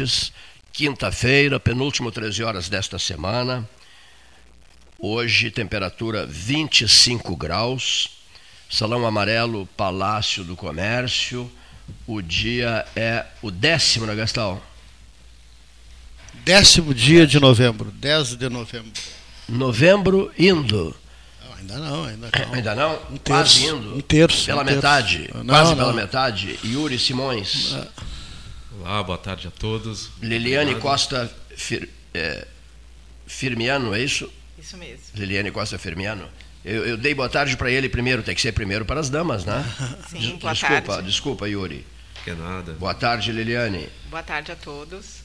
ouvintes. Quinta-feira, penúltimo 13 horas desta semana. Hoje, temperatura 25 graus. Salão Amarelo, Palácio do Comércio. O dia é o décimo, né, Gastão? Décimo dia de novembro, 10 de novembro. Novembro indo. Não, ainda não, ainda não. Ainda não? Um Quase terço, indo. um terço, Pela um terço. metade. Não, quase não. pela metade. Yuri Simões. Olá, boa tarde a todos. Liliane Obrigado. Costa Fir, é, Firmiano, é isso? Isso mesmo. Liliane Costa Firmiano. Eu, eu dei boa tarde para ele primeiro, tem que ser primeiro para as damas, né? Sim, Des- boa desculpa, tarde. desculpa, Yuri. Que nada. Boa tarde, Liliane. Boa tarde a todos.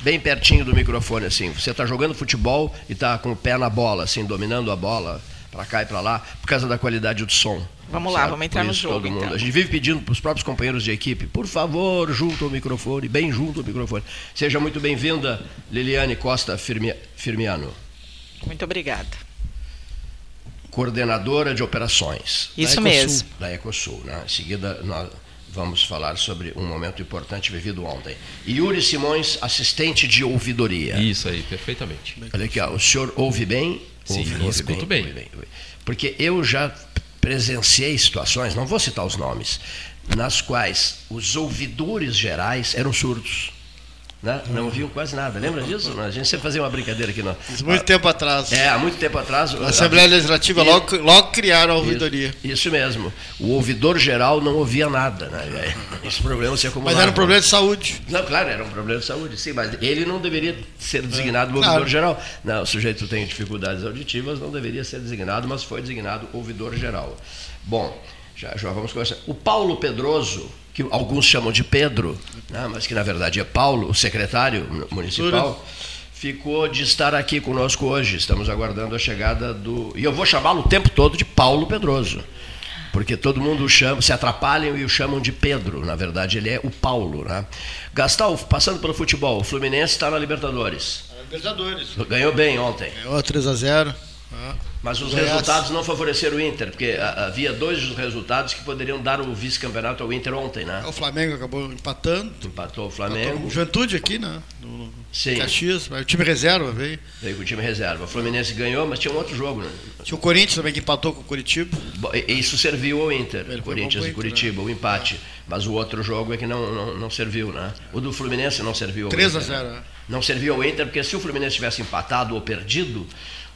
Bem pertinho do microfone, assim. Você está jogando futebol e está com o pé na bola, assim, dominando a bola para cá e para lá, por causa da qualidade do som. Vamos lá, Certo? vamos entrar no jogo, todo mundo. então. A gente vive pedindo para os próprios companheiros de equipe, por favor, junto ao microfone, bem junto ao microfone. Seja muito bem-vinda, Liliane Costa Firmi- Firmiano, Muito obrigada. coordenadora de operações. Isso Ecosul. mesmo. da Ecosul. Né? Em seguida, nós vamos falar sobre um momento importante vivido ontem. Yuri Simões, assistente de ouvidoria. Isso aí, perfeitamente. Olha aqui, ó, o senhor ouve bem? Sim, ouve, escuto bem. ouve ouve. Porque eu já presenciei situações, não vou citar os nomes, nas quais os ouvidores gerais eram surdos. Né? Não ouviam quase nada. Lembra disso? A gente sempre fazia uma brincadeira aqui. Não. Muito tempo atrás. É, há muito tempo atrás. A Assembleia Legislativa E- logo, logo criaram a ouvidoria. Isso, isso mesmo. O ouvidor geral não ouvia nada. Né? Esse problema se acumulava. Mas era um problema de saúde. Não, claro, era um problema de saúde, sim, mas ele não deveria ser designado ouvidor claro. geral. Não, o sujeito tem dificuldades auditivas, não deveria ser designado, mas foi designado ouvidor geral. Bom, já, já vamos começar. O Paulo Pedroso, que alguns chamam de Pedro, né, mas que na verdade é Paulo, o secretário municipal, ficou de estar aqui conosco hoje. Estamos aguardando a chegada do. E eu vou chamá-lo o tempo todo de Paulo Pedroso. Porque todo mundo o chama, se atrapalham e o chamam de Pedro. Na verdade, ele é o Paulo. Né? Gastal, passando pelo futebol, o Fluminense está na Libertadores. Libertadores. Ganhou bem ontem. Ganhou 3 a 0 Mas os Goiás. resultados não favoreceram o Inter, porque ah, havia dois resultados que poderiam dar o vice-campeonato ao Inter ontem, né? O Flamengo acabou empatando. Empatou o Empatou Flamengo, com o Juventude aqui, né? No Sim. Caxias. mas O time reserva veio. veio com o time reserva. O Fluminense ganhou, mas tinha um outro jogo, né? Tinha o Corinthians também que empatou com o Curitiba. Isso serviu ao Inter, Ele Corinthians e Inter, Curitiba, o empate. Mas o outro jogo é que não, não, não serviu, né? O do Fluminense não serviu ao 3 a Inter. 0, né? Não serviu ao Inter, porque se o Fluminense tivesse empatado ou perdido,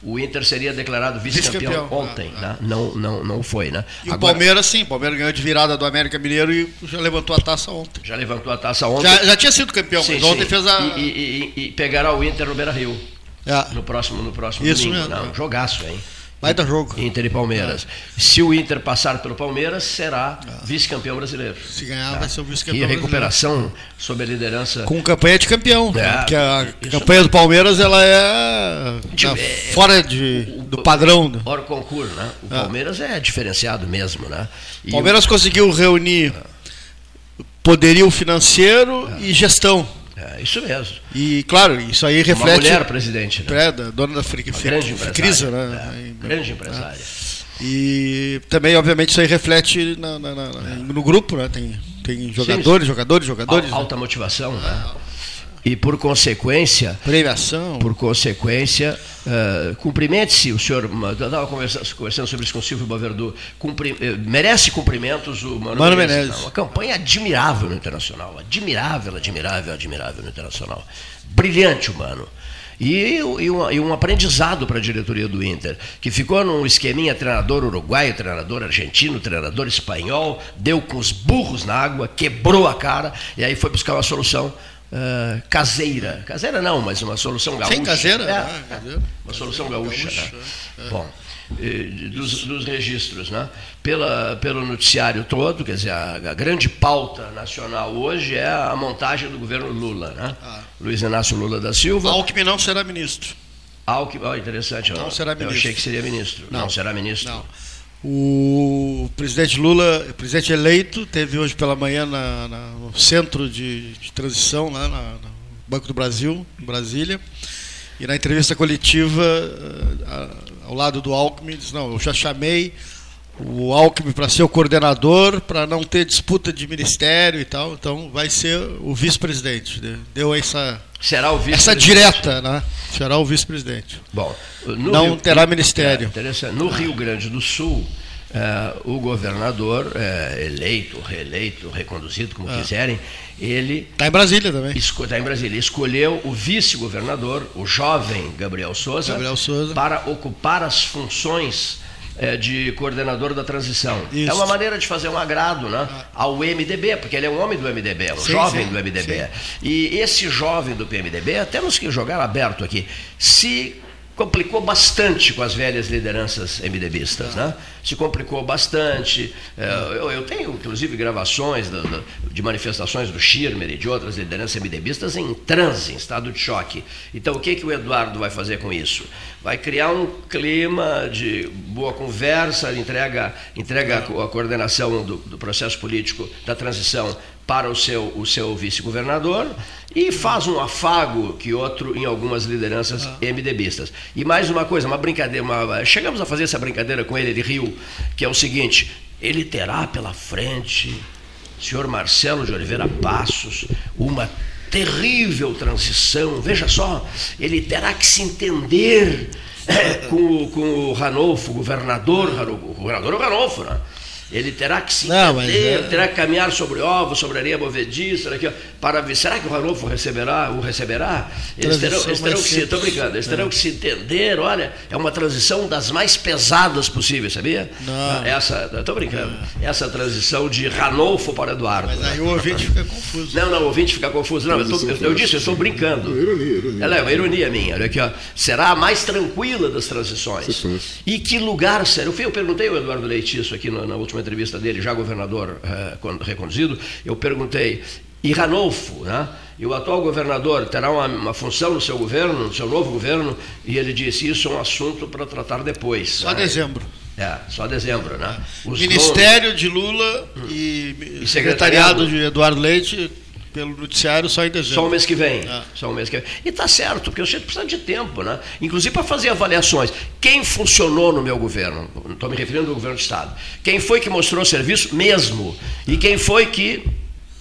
o Inter seria declarado vice-campeão Vice-campeão, ontem, ah, né? Não, não, não foi, né? E o Agora, Palmeiras, sim. O Palmeiras ganhou de virada do América Mineiro e já levantou a taça ontem. já levantou a taça ontem. Já, já tinha sido campeão, Sim, mas ontem sim. fez a. E, e- e- e pegará o Inter no Beira-Rio, É, no próximo, no próximo Isso domingo. mesmo. Não, jogaço, hein? Vai dar jogo. Inter e Palmeiras. Se o Inter passar pelo Palmeiras, será vice-campeão brasileiro. Se ganhar, vai ser o E vice-campeão. a recuperação sob a liderança. Com campanha de campeão. É, porque a isso campanha do Palmeiras ela é, De- tá fora de, do padrão. né? Hora concurso, né? O Ah. Palmeiras é diferenciado mesmo, né? E O Palmeiras conseguiu reunir poderio financeiro e gestão. É, isso mesmo. E, claro, isso aí Uma reflete. mulher presidente, né? É, da dona da Fri- Uma Fri- grande Crisa, empresária. né? É, grande empresária. E também, obviamente, isso aí reflete na- na- na- no grupo, né? Tem, tem jogadores, jogadores, jogadores. Al- Alta motivação, né? E por consequência, Premiação. por consequência, eh, cumprimente-se, o senhor, eu estava conversando, conversando sobre isso com o Silvio Baverdu, cumpri- eh, merece cumprimentos o Mano, Mano Menezes. Menezes. Uma campanha admirável no Internacional, admirável, admirável, admirável no Internacional. Brilhante o Mano. E, e um, e um aprendizado para a diretoria do Inter, que ficou num esqueminha treinador uruguaio, treinador argentino, treinador espanhol, deu com os burros na água, quebrou a cara, e aí foi buscar uma solução eh, caseira. Caseira não, mas uma solução gaúcha. Sem caseira? É, Ah, caseira. uma solução gaúcha. Gaúcha, né? Bom, eh, dos, dos registros, né? Pela, pelo noticiário todo, quer dizer, a, a grande pauta nacional hoje é a montagem do governo Lula, né? Ah. Luiz Inácio Lula da Silva. Alckmin não será ministro. Alckmin, oh, interessante. Não eu- será Eu ministro. achei que seria ministro. Não, Não. será ministro. Não. O presidente Lula, presidente eleito, teve hoje pela manhã na- na- no centro de, de transição, lá na- no Banco do Brasil, em Brasília. E na entrevista coletiva, eh, a- ao lado do Alckmin, disse, não, eu já chamei o Alckmin para ser o coordenador, para não ter disputa de ministério e tal. Então vai ser o vice-presidente. Deu essa, Será o essa vice-presidente. direta, né? Será o vice-presidente. Bom, Não Rio- terá ministério. É. No Rio Grande do Sul, eh, o governador, eh, eleito, reeleito, reconduzido, como Ah. quiserem, ele Está em Brasília também. está em Brasília, escolheu o vice-governador, o jovem Gabriel Souza, Gabriel Souza. para ocupar as funções eh, de coordenador da transição. Isso. É uma maneira de fazer um agrado né, ao MDB, porque ele é um homem do MDB, é um Sim, jovem sim, do MDB. E esse jovem do PMDB, temos que jogar aberto aqui, se complicou bastante com as velhas lideranças MDBistas, né? Se complicou bastante. É, Eu, eu tenho, inclusive, gravações de manifestações do Schirmer e de outras lideranças MDBistas em transe, em estado de choque. Então, o que, que o Eduardo vai fazer com isso? Vai criar um clima de boa conversa, entrega, entrega a coordenação do, do processo político da transição para o seu, o seu vice-governador e faz um afago que outro em algumas lideranças MDBistas. E mais uma coisa, uma brincadeira, uma- chegamos a fazer essa brincadeira com ele, ele riu, que é o seguinte, ele terá pela frente, senhor Marcelo de Oliveira Passos, uma terrível transição, veja só, ele terá que se entender eh, com, o- com o Ranolfo, governador, governador é o Ranolfo, né? Ele terá que se Não, mas entender, é- terá que caminhar sobre ovos, sobre areia movediça, aqui, para ver. Será que o Ranolfo receberá, o receberá? Eles terão, eles terão que se. Estou brincando, eles É. terão que se entender, olha, é uma transição das mais pesadas possíveis, sabia? Não. Essa, estou brincando. Essa transição de Ranolfo para Eduardo. Mas né? aí o ouvinte fica confuso. Não, não, o ouvinte fica confuso. Não, eu, tô- eu- eu disse, eu estou brincando. Ironia, ironia. Ela é uma ironia minha. Olha aqui, ó. Será a mais tranquila das transições. E que lugar será? Eu fui- Eu perguntei ao Eduardo Leite isso aqui na, na última entrevista dele, já governador eh, reconduzido. Eu perguntei, e Ranolfo, né? E o atual governador terá uma, uma função no seu governo, no seu novo governo? E ele disse: Isso é um assunto para tratar depois. Só né? dezembro. É, só dezembro, né? Os Ministério de Lula e, E secretariado. secretariado de Eduardo Leite pelo noticiário só em dezembro. Só o mês que vem. Ah. Só o mês que vem. E está certo, porque o gente precisa de tempo, né? Inclusive para fazer avaliações. Quem funcionou no meu governo? Estou me referindo ao governo do Estado. Quem foi que mostrou serviço mesmo? E quem foi que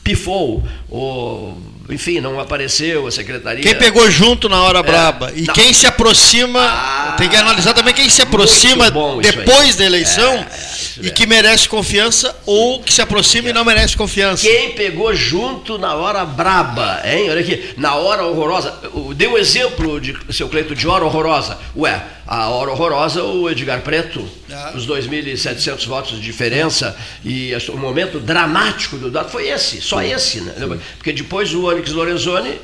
pifou? Ou, enfim, não apareceu, a secretaria. Quem pegou junto na hora braba e É. Não. quem se aproxima, Ah, tem que analisar também quem se aproxima depois da eleição É, é, isso e mesmo. que merece confiança ou que se aproxima e não merece confiança. Quem pegou junto na hora braba, hein? Olha aqui, na hora horrorosa. Dê um exemplo de seu Cleito de hora horrorosa. Ué, a hora horrorosa, o Edgar Preto, Ah. os 2.700 votos de diferença e o momento dramático do dado foi esse, só esse, né? Porque depois o Onyx Lorenzoni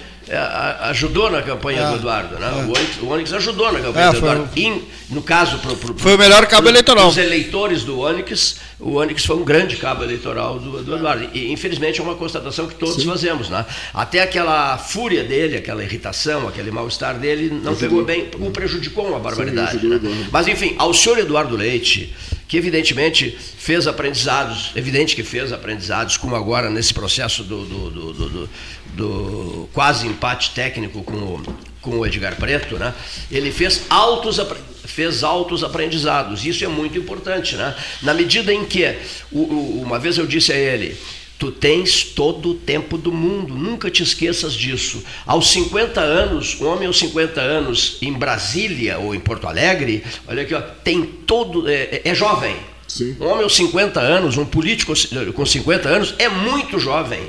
ajudou na campanha Ah. do Eduardo, né? Ah. O, Onyx, o Onyx ajudou na campanha É, do Eduardo. E, no caso, pro, pro, Foi o melhor cabo eleitoral. Os eleitores do Onyx, o Onyx foi um grande cabo eleitoral do, do Eduardo. E, infelizmente, é uma constatação que todos fazemos. Né? Até aquela fúria dele, aquela irritação, aquele mal-estar dele, não pegou bem, o prejudicou uma barbaridade. ajudou né? Mas, enfim, ao senhor Eduardo Leite, que evidentemente fez aprendizados, evidente que fez aprendizados, como agora nesse processo do- do- do- do quase empate técnico com o, com o Edgar Preto, né? ele fez altos, fez altos aprendizados. Isso é muito importante. Né? Na medida em que, o- o- uma vez eu disse a ele, Tu tens todo o tempo do mundo, nunca te esqueças disso. Aos 50 anos, um homem aos 50 anos em Brasília ou em Porto Alegre, olha aqui, ó, tem todo. É, é jovem. Sim. Um homem aos 50 anos, um político com 50 anos, é muito jovem.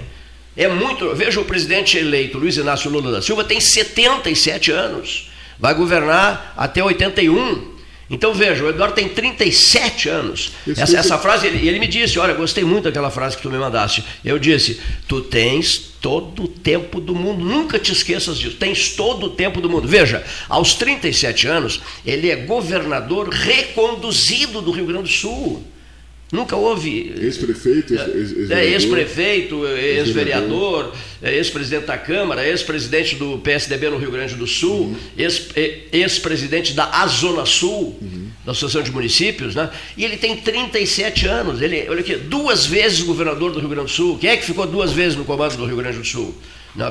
É muito. Veja o presidente eleito, Luiz Inácio Lula da Silva, tem 77 anos. Vai governar até 81. Então veja, o Eduardo tem 37 anos. Isso, Essa, isso. essa frase, ele, ele me disse: Olha, gostei muito daquela frase que tu me mandaste. Eu disse: Tu tens todo o tempo do mundo, nunca te esqueças disso. Tens todo o tempo do mundo. Veja, aos 37 anos, ele é governador reconduzido do Rio Grande do Sul. Nunca houve. Ex-prefeito, ex- ex- É, ex-vereador. ex-prefeito, ex-vereador, é, ex-presidente da Câmara, ex-presidente do PSDB no Rio Grande do Sul, é, ex-presidente da Azona Sul, da Associação de Municípios, né? E ele tem 37 anos. Ele, olha aqui, duas vezes governador do Rio Grande do Sul. Quem é que ficou duas vezes no comando do Rio Grande do Sul?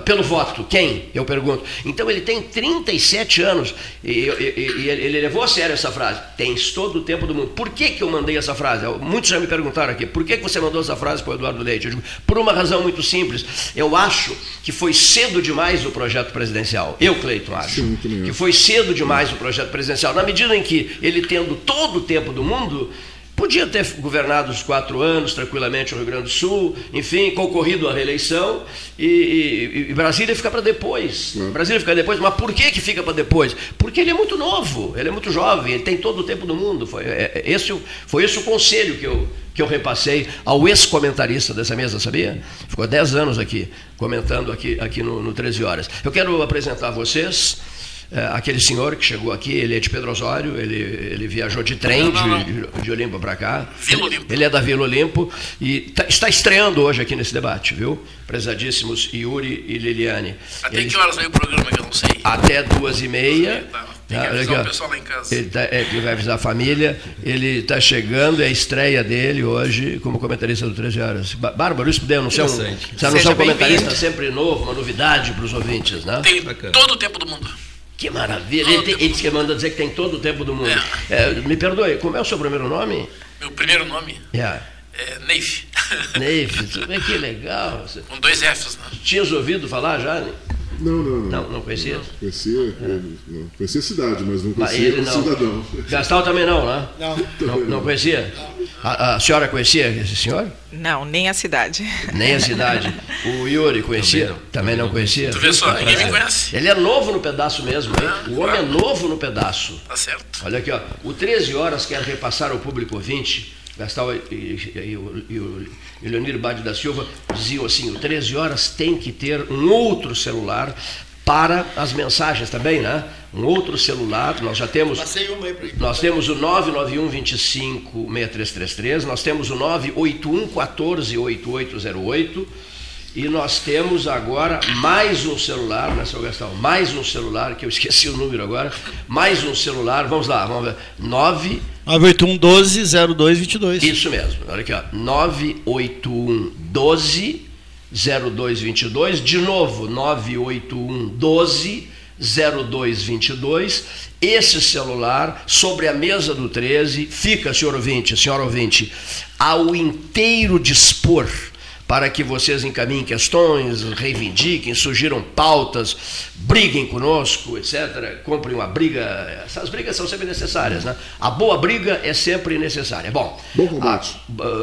Pelo voto. Quem? Eu pergunto. Então ele tem 37 anos e, e, e, ele levou a sério essa frase. Tens todo o tempo do mundo. Por que, que eu mandei essa frase? Muitos já me perguntaram aqui. Por que, que você mandou essa frase para o Eduardo Leite? Digo, por uma razão muito simples. Eu acho que foi cedo demais o projeto presidencial. Eu, Cleiton, acho. Sim, que foi cedo demais o projeto presidencial. Na medida em que ele tendo todo o tempo do mundo Podia ter governado os quatro anos tranquilamente o Rio Grande do Sul, enfim, concorrido à reeleição e, e, e Brasília fica para depois. É. Brasília fica depois, mas por que, que fica para depois? Porque ele é muito novo, ele é muito jovem, ele tem todo o tempo do mundo. Foi, é, é esse, foi esse o conselho que eu, que eu repassei ao ex-comentarista dessa mesa, sabia? Ficou dez anos aqui, comentando aqui, aqui no, no 13 Horas. Eu quero apresentar a vocês aquele senhor que chegou aqui, ele é de Pedro Osório, ele, ele viajou de trem não, não, não. De, de Olimpo para cá. Vila Olimpo. Ele é da Vila Olimpo e tá, está estreando hoje aqui nesse debate, viu? Prezadíssimos Yuri e Liliane. Até Eles, que horas vem o programa que eu não sei? Até duas e meia. Tá. Tem que avisar o pessoal lá em casa. Ele, tá, é, ele vai avisar a família. Ele está chegando, é a estreia dele hoje como comentarista do 13 Horas. Bárbaro, isso puder anunciar um, você anunciar um comentarista sempre novo, uma novidade para os ouvintes, né? Tem todo o tempo do mundo. Que maravilha. Ele, tem, ele que manda dizer que tem todo o tempo do mundo. É. É, me perdoe, como é o seu primeiro nome? Meu primeiro nome? Yeah. É Neif. Neif, que legal. Com dois Fs, né? Tinhas ouvido falar já? Né? Não, não, não. Não, não conhecia? Não. Conhecia, é. não, conhecia a cidade, mas não conhecia o cidadão. Gastal também não, né? Não. Não, não conhecia? A, a, senhora conhecia esse senhor? Não, nem a cidade. Nem a cidade. O Yuri conhecia? Também não, também não conhecia? Tu vê só, ninguém me conhece. Ele é novo no pedaço mesmo, hein? Ah, o homem é novo no pedaço. Tá certo. Olha aqui, ó. O 13 Horas quer repassar ao público ouvinte Gastal e, o Leonir Bade da Silva diziam assim: o 13 horas tem que ter um outro celular para as mensagens também, né? Um outro celular, nós já temos. Nós temos o 991 25 6333, nós temos o 981 14 8808 e nós temos agora mais um celular, né, seu Gastão? Mais um celular, que eu esqueci o número agora. Mais um celular, vamos lá, vamos ver. 9. 981 12 0222. Isso mesmo, olha aqui, ó. 981 12 0222. De novo, 981 12 0222. Esse celular, sobre a mesa do 13, fica, senhor ouvinte, senhora ouvinte, ao inteiro dispor para que vocês encaminhem questões, reivindiquem, surgiram pautas, briguem conosco, etc. Comprem uma briga. Essas brigas são sempre necessárias, né? A boa briga é sempre necessária. Bom. Bom combate.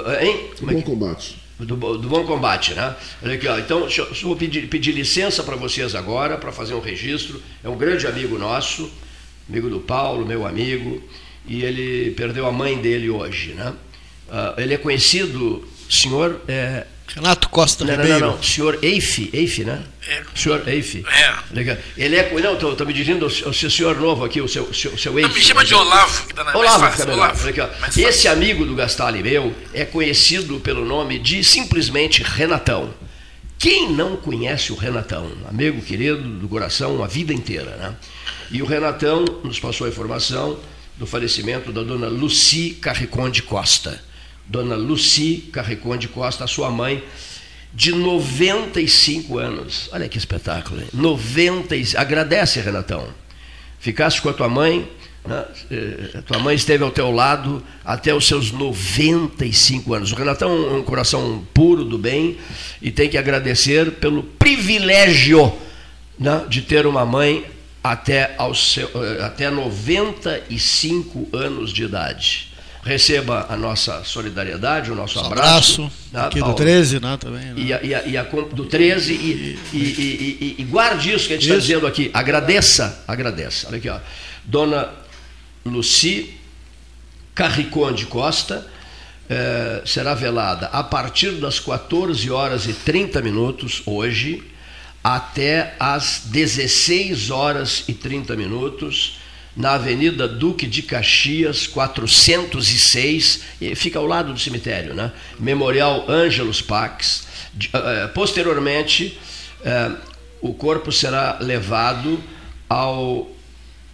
A, hein? Bom é combate. Do, do, bom combate, né? Olha aqui, ó. Então, eu, eu vou pedir, pedir licença para vocês agora, para fazer um registro. É um grande amigo nosso, amigo do Paulo, meu amigo, e ele perdeu a mãe dele hoje, né? Uh, ele é conhecido, senhor, é, Renato Costa não, Ribeiro. Não, não, não. Senhor Eife, Eife, né? É. Senhor Eife. É. Legal. Ele é. Não, estou me dirigindo ao, ao senhor novo aqui, o seu, seu, seu Eife. Não, me chama de Olavo, que dá na Olavo, mais fácil. Olavo. Esse amigo do Gastali meu é conhecido pelo nome de simplesmente Renatão. Quem não conhece o Renatão? Amigo querido do coração a vida inteira, né? E o Renatão nos passou a informação do falecimento da dona Luci Carriconde Costa dona Luci Carreconde Costa, a sua mãe, de 95 anos. Olha que espetáculo, hein? 90, agradece, Renatão. Ficaste com a tua mãe, né? Eh, a tua mãe esteve ao teu lado até os seus 95 anos. O Renatão é um coração puro do bem e tem que agradecer pelo privilégio né, de ter uma mãe até, aos seu, eh, até 95 anos de idade receba a nossa solidariedade, o nosso um abraço. abraço né, aqui Paulo? do 13, né, também. Né? E, a, e, a, e a, do 13 e, e, e, guarde isso que a gente está dizendo aqui. Agradeça, agradeça. Olha aqui, ó. Dona Luci Carriconde Costa eh, será velada a partir das 14 horas e 30 minutos hoje até às 16 horas e 30 minutos na Avenida Duque de Caxias, 406, fica ao lado do cemitério, né? Memorial Ângelos Pax. Eh, posteriormente, eh, o corpo será levado ao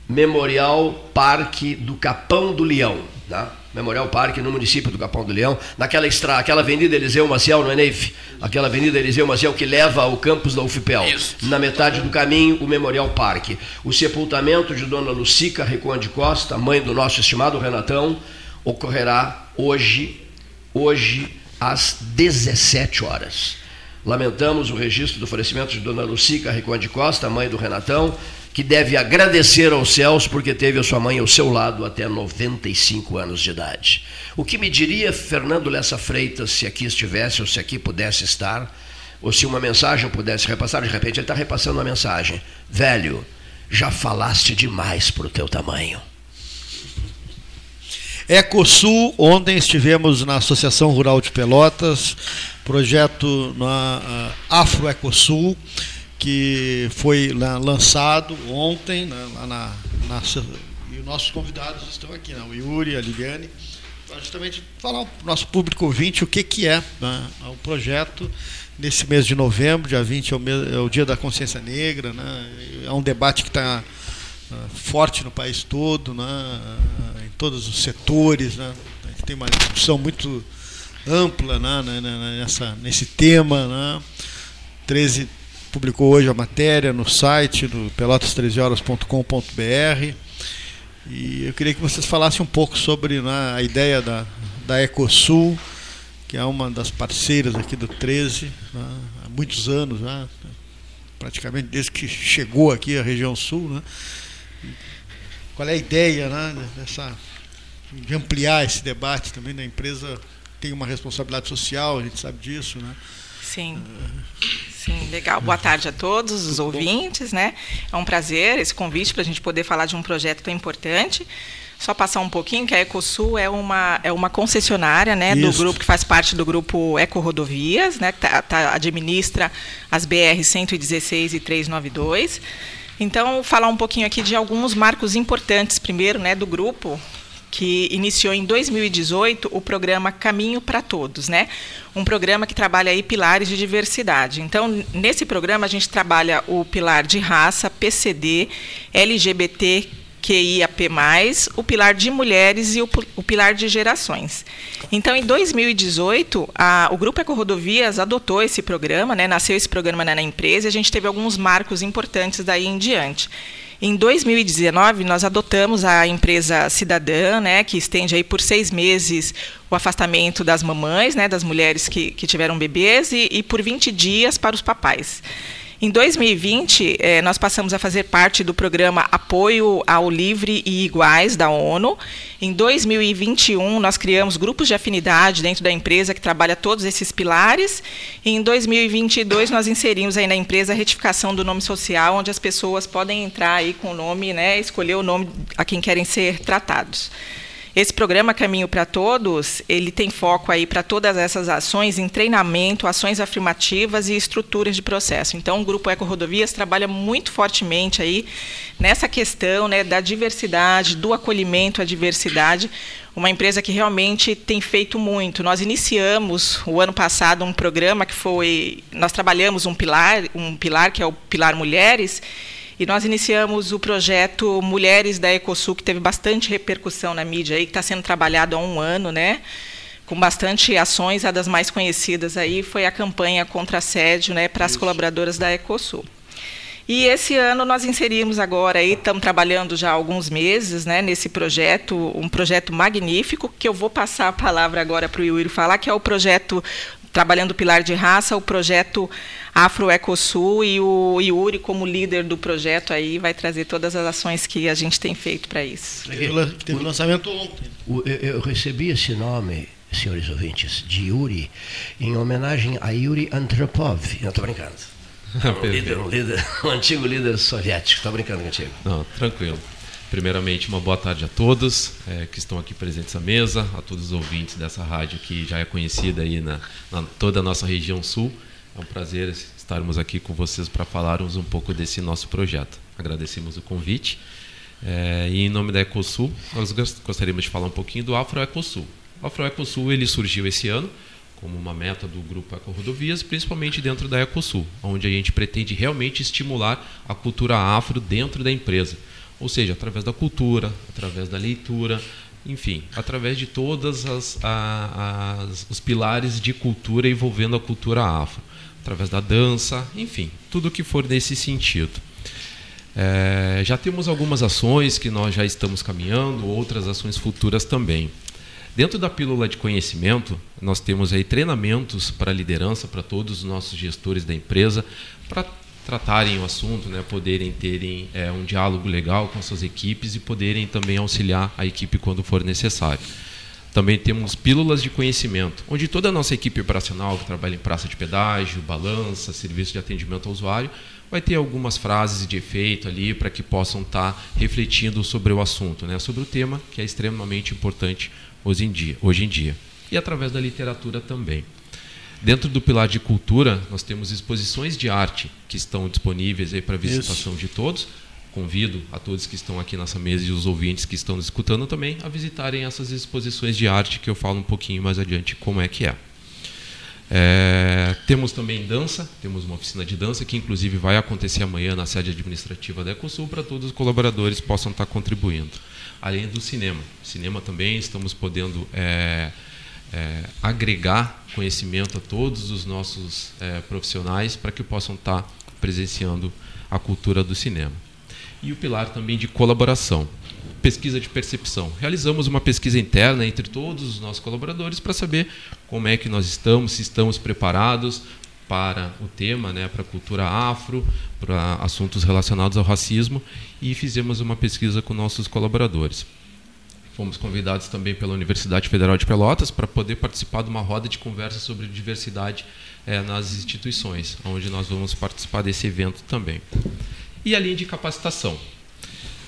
Memorial Parque do Capão do Leão, né? Memorial Parque, no município do Capão do Leão, naquela estrada, aquela Avenida Eliseu Maciel, não é, Neif? Aquela Avenida Eliseu Maciel que leva ao campus da UFPEL. Isso. Na metade do caminho, o Memorial Parque. O sepultamento de Dona Lucica Reconde Costa, mãe do nosso estimado Renatão, ocorrerá hoje, hoje às 17 horas. Lamentamos o registro do falecimento de Dona Lucica Reconde Costa, mãe do Renatão, que deve agradecer aos céus porque teve a sua mãe ao seu lado até 95 anos de idade. O que me diria Fernando Lessa Freitas se aqui estivesse ou se aqui pudesse estar, ou se uma mensagem pudesse repassar, de repente ele está repassando uma mensagem. Velho, já falaste demais para o teu tamanho. Ecosul, ontem estivemos na Associação Rural de Pelotas, projeto na uh, Afro Ecosul, que foi lançado ontem, né, lá na, na, e os nossos convidados estão aqui, né, o Yuri, a Liliane, para justamente falar o nosso público ouvinte o que, que é né, o projeto nesse mês de novembro, dia 20 é o, mês, é o dia da consciência negra, né, é um debate que está uh, forte no país todo, né, em todos os setores, né, tem uma discussão muito ampla né, né, né nessa, nesse tema. Né, 13 publicou hoje a matéria no site do pelotas13horas.com.br. E eu queria que vocês falassem um pouco sobre né, a ideia da, da Ecosul, que é uma das parceiras aqui do 13, né, há muitos anos, né, praticamente desde que chegou aqui a região sul. Né, qual é a ideia né, dessa, de ampliar esse debate também da empresa tem uma responsabilidade social, a gente sabe disso, né? Sim. Sim, legal. Boa tarde a todos os ouvintes, né? É um prazer esse convite para a gente poder falar de um projeto tão importante. Só passar um pouquinho que a Ecosul é uma, é uma concessionária né, do grupo que faz parte do grupo Eco Rodovias, né, que tá, tá, administra as BR 116 e 392. Então, falar um pouquinho aqui de alguns marcos importantes, primeiro, né, do grupo, que iniciou em 2018 o programa Caminho para Todos, né? Um programa que trabalha aí pilares de diversidade. Então, nesse programa a gente trabalha o pilar de raça, PCD, LGBT, QIAP+, o pilar de mulheres e o, o pilar de gerações. Então, em 2018, a, o Grupo Ecorodovias adotou esse programa, né, nasceu esse programa na, na empresa e a gente teve alguns marcos importantes daí em diante. Em 2019, nós adotamos a empresa Cidadã, né, que estende aí por seis meses o afastamento das mamães, né, das mulheres que, que tiveram bebês, e, e por 20 dias para os papais. Em 2020, eh, nós passamos a fazer parte do programa Apoio ao Livre e Iguais da ONU. Em 2021, nós criamos grupos de afinidade dentro da empresa que trabalha todos esses pilares. E em 2022, nós inserimos aí na empresa a retificação do nome social, onde as pessoas podem entrar aí com o nome, né, escolher o nome a quem querem ser tratados. Esse programa Caminho para Todos, ele tem foco aí para todas essas ações em treinamento, ações afirmativas e estruturas de processo. Então, o Grupo Eco Rodovias trabalha muito fortemente aí nessa questão né, da diversidade, do acolhimento à diversidade, uma empresa que realmente tem feito muito. Nós iniciamos o ano passado um programa que foi, nós trabalhamos um pilar, um pilar que é o pilar mulheres, e nós iniciamos o projeto Mulheres da Ecosul, que teve bastante repercussão na mídia, aí, que está sendo trabalhado há um ano, né? com bastante ações. A das mais conhecidas aí foi a campanha contra assédio né, para as colaboradoras da Ecosul. E esse ano nós inserimos agora aí, estamos trabalhando já há alguns meses né, nesse projeto, um projeto magnífico, que eu vou passar a palavra agora para o Yuri falar, que é o projeto trabalhando o pilar de raça, o projeto Afro Ecosul e o Yuri como líder do projeto aí vai trazer todas as ações que a gente tem feito para isso. Teve lançamento ontem. Eu recebi esse nome, senhores ouvintes, de Yuri, em homenagem a Yuri Antropov. Não estou brincando. um, líder, um, líder, um antigo líder soviético. Estou brincando contigo. Não, tranquilo. Primeiramente, uma boa tarde a todos é, que estão aqui presentes à mesa, a todos os ouvintes dessa rádio que já é conhecida aí na, na toda a nossa região sul. É um prazer estarmos aqui com vocês para falarmos um pouco desse nosso projeto. Agradecemos o convite. É, e em nome da Ecosul, nós gostaríamos de falar um pouquinho do Afro Ecosul. O Afro Ecosul ele surgiu esse ano como uma meta do grupo Eco Rodovias, principalmente dentro da Ecosul, onde a gente pretende realmente estimular a cultura afro dentro da empresa ou seja, através da cultura, através da leitura, enfim, através de todas as, as, os pilares de cultura envolvendo a cultura afro, através da dança, enfim, tudo que for nesse sentido. É, já temos algumas ações que nós já estamos caminhando, outras ações futuras também. Dentro da pílula de conhecimento, nós temos aí treinamentos para liderança para todos os nossos gestores da empresa, para tratarem o assunto, né, poderem terem é, um diálogo legal com suas equipes e poderem também auxiliar a equipe quando for necessário. Também temos pílulas de conhecimento, onde toda a nossa equipe operacional que trabalha em praça de pedágio, balança, serviço de atendimento ao usuário, vai ter algumas frases de efeito ali para que possam estar tá refletindo sobre o assunto, né, sobre o tema que é extremamente importante hoje em dia. Hoje em dia. E através da literatura também. Dentro do pilar de cultura, nós temos exposições de arte que estão disponíveis aí para visitação Isso. de todos. Convido a todos que estão aqui nessa mesa e os ouvintes que estão nos escutando também a visitarem essas exposições de arte que eu falo um pouquinho mais adiante como é que é. é temos também dança, temos uma oficina de dança que inclusive vai acontecer amanhã na sede administrativa da Ecosul para todos os colaboradores possam estar contribuindo. Além do cinema. Cinema também estamos podendo é, é, agregar conhecimento a todos os nossos é, profissionais para que possam estar presenciando a cultura do cinema. E o pilar também de colaboração, pesquisa de percepção. Realizamos uma pesquisa interna entre todos os nossos colaboradores para saber como é que nós estamos, se estamos preparados para o tema, né, para a cultura afro, para assuntos relacionados ao racismo e fizemos uma pesquisa com nossos colaboradores. Fomos convidados também pela Universidade Federal de Pelotas para poder participar de uma roda de conversa sobre diversidade é, nas instituições, onde nós vamos participar desse evento também. E a linha de capacitação.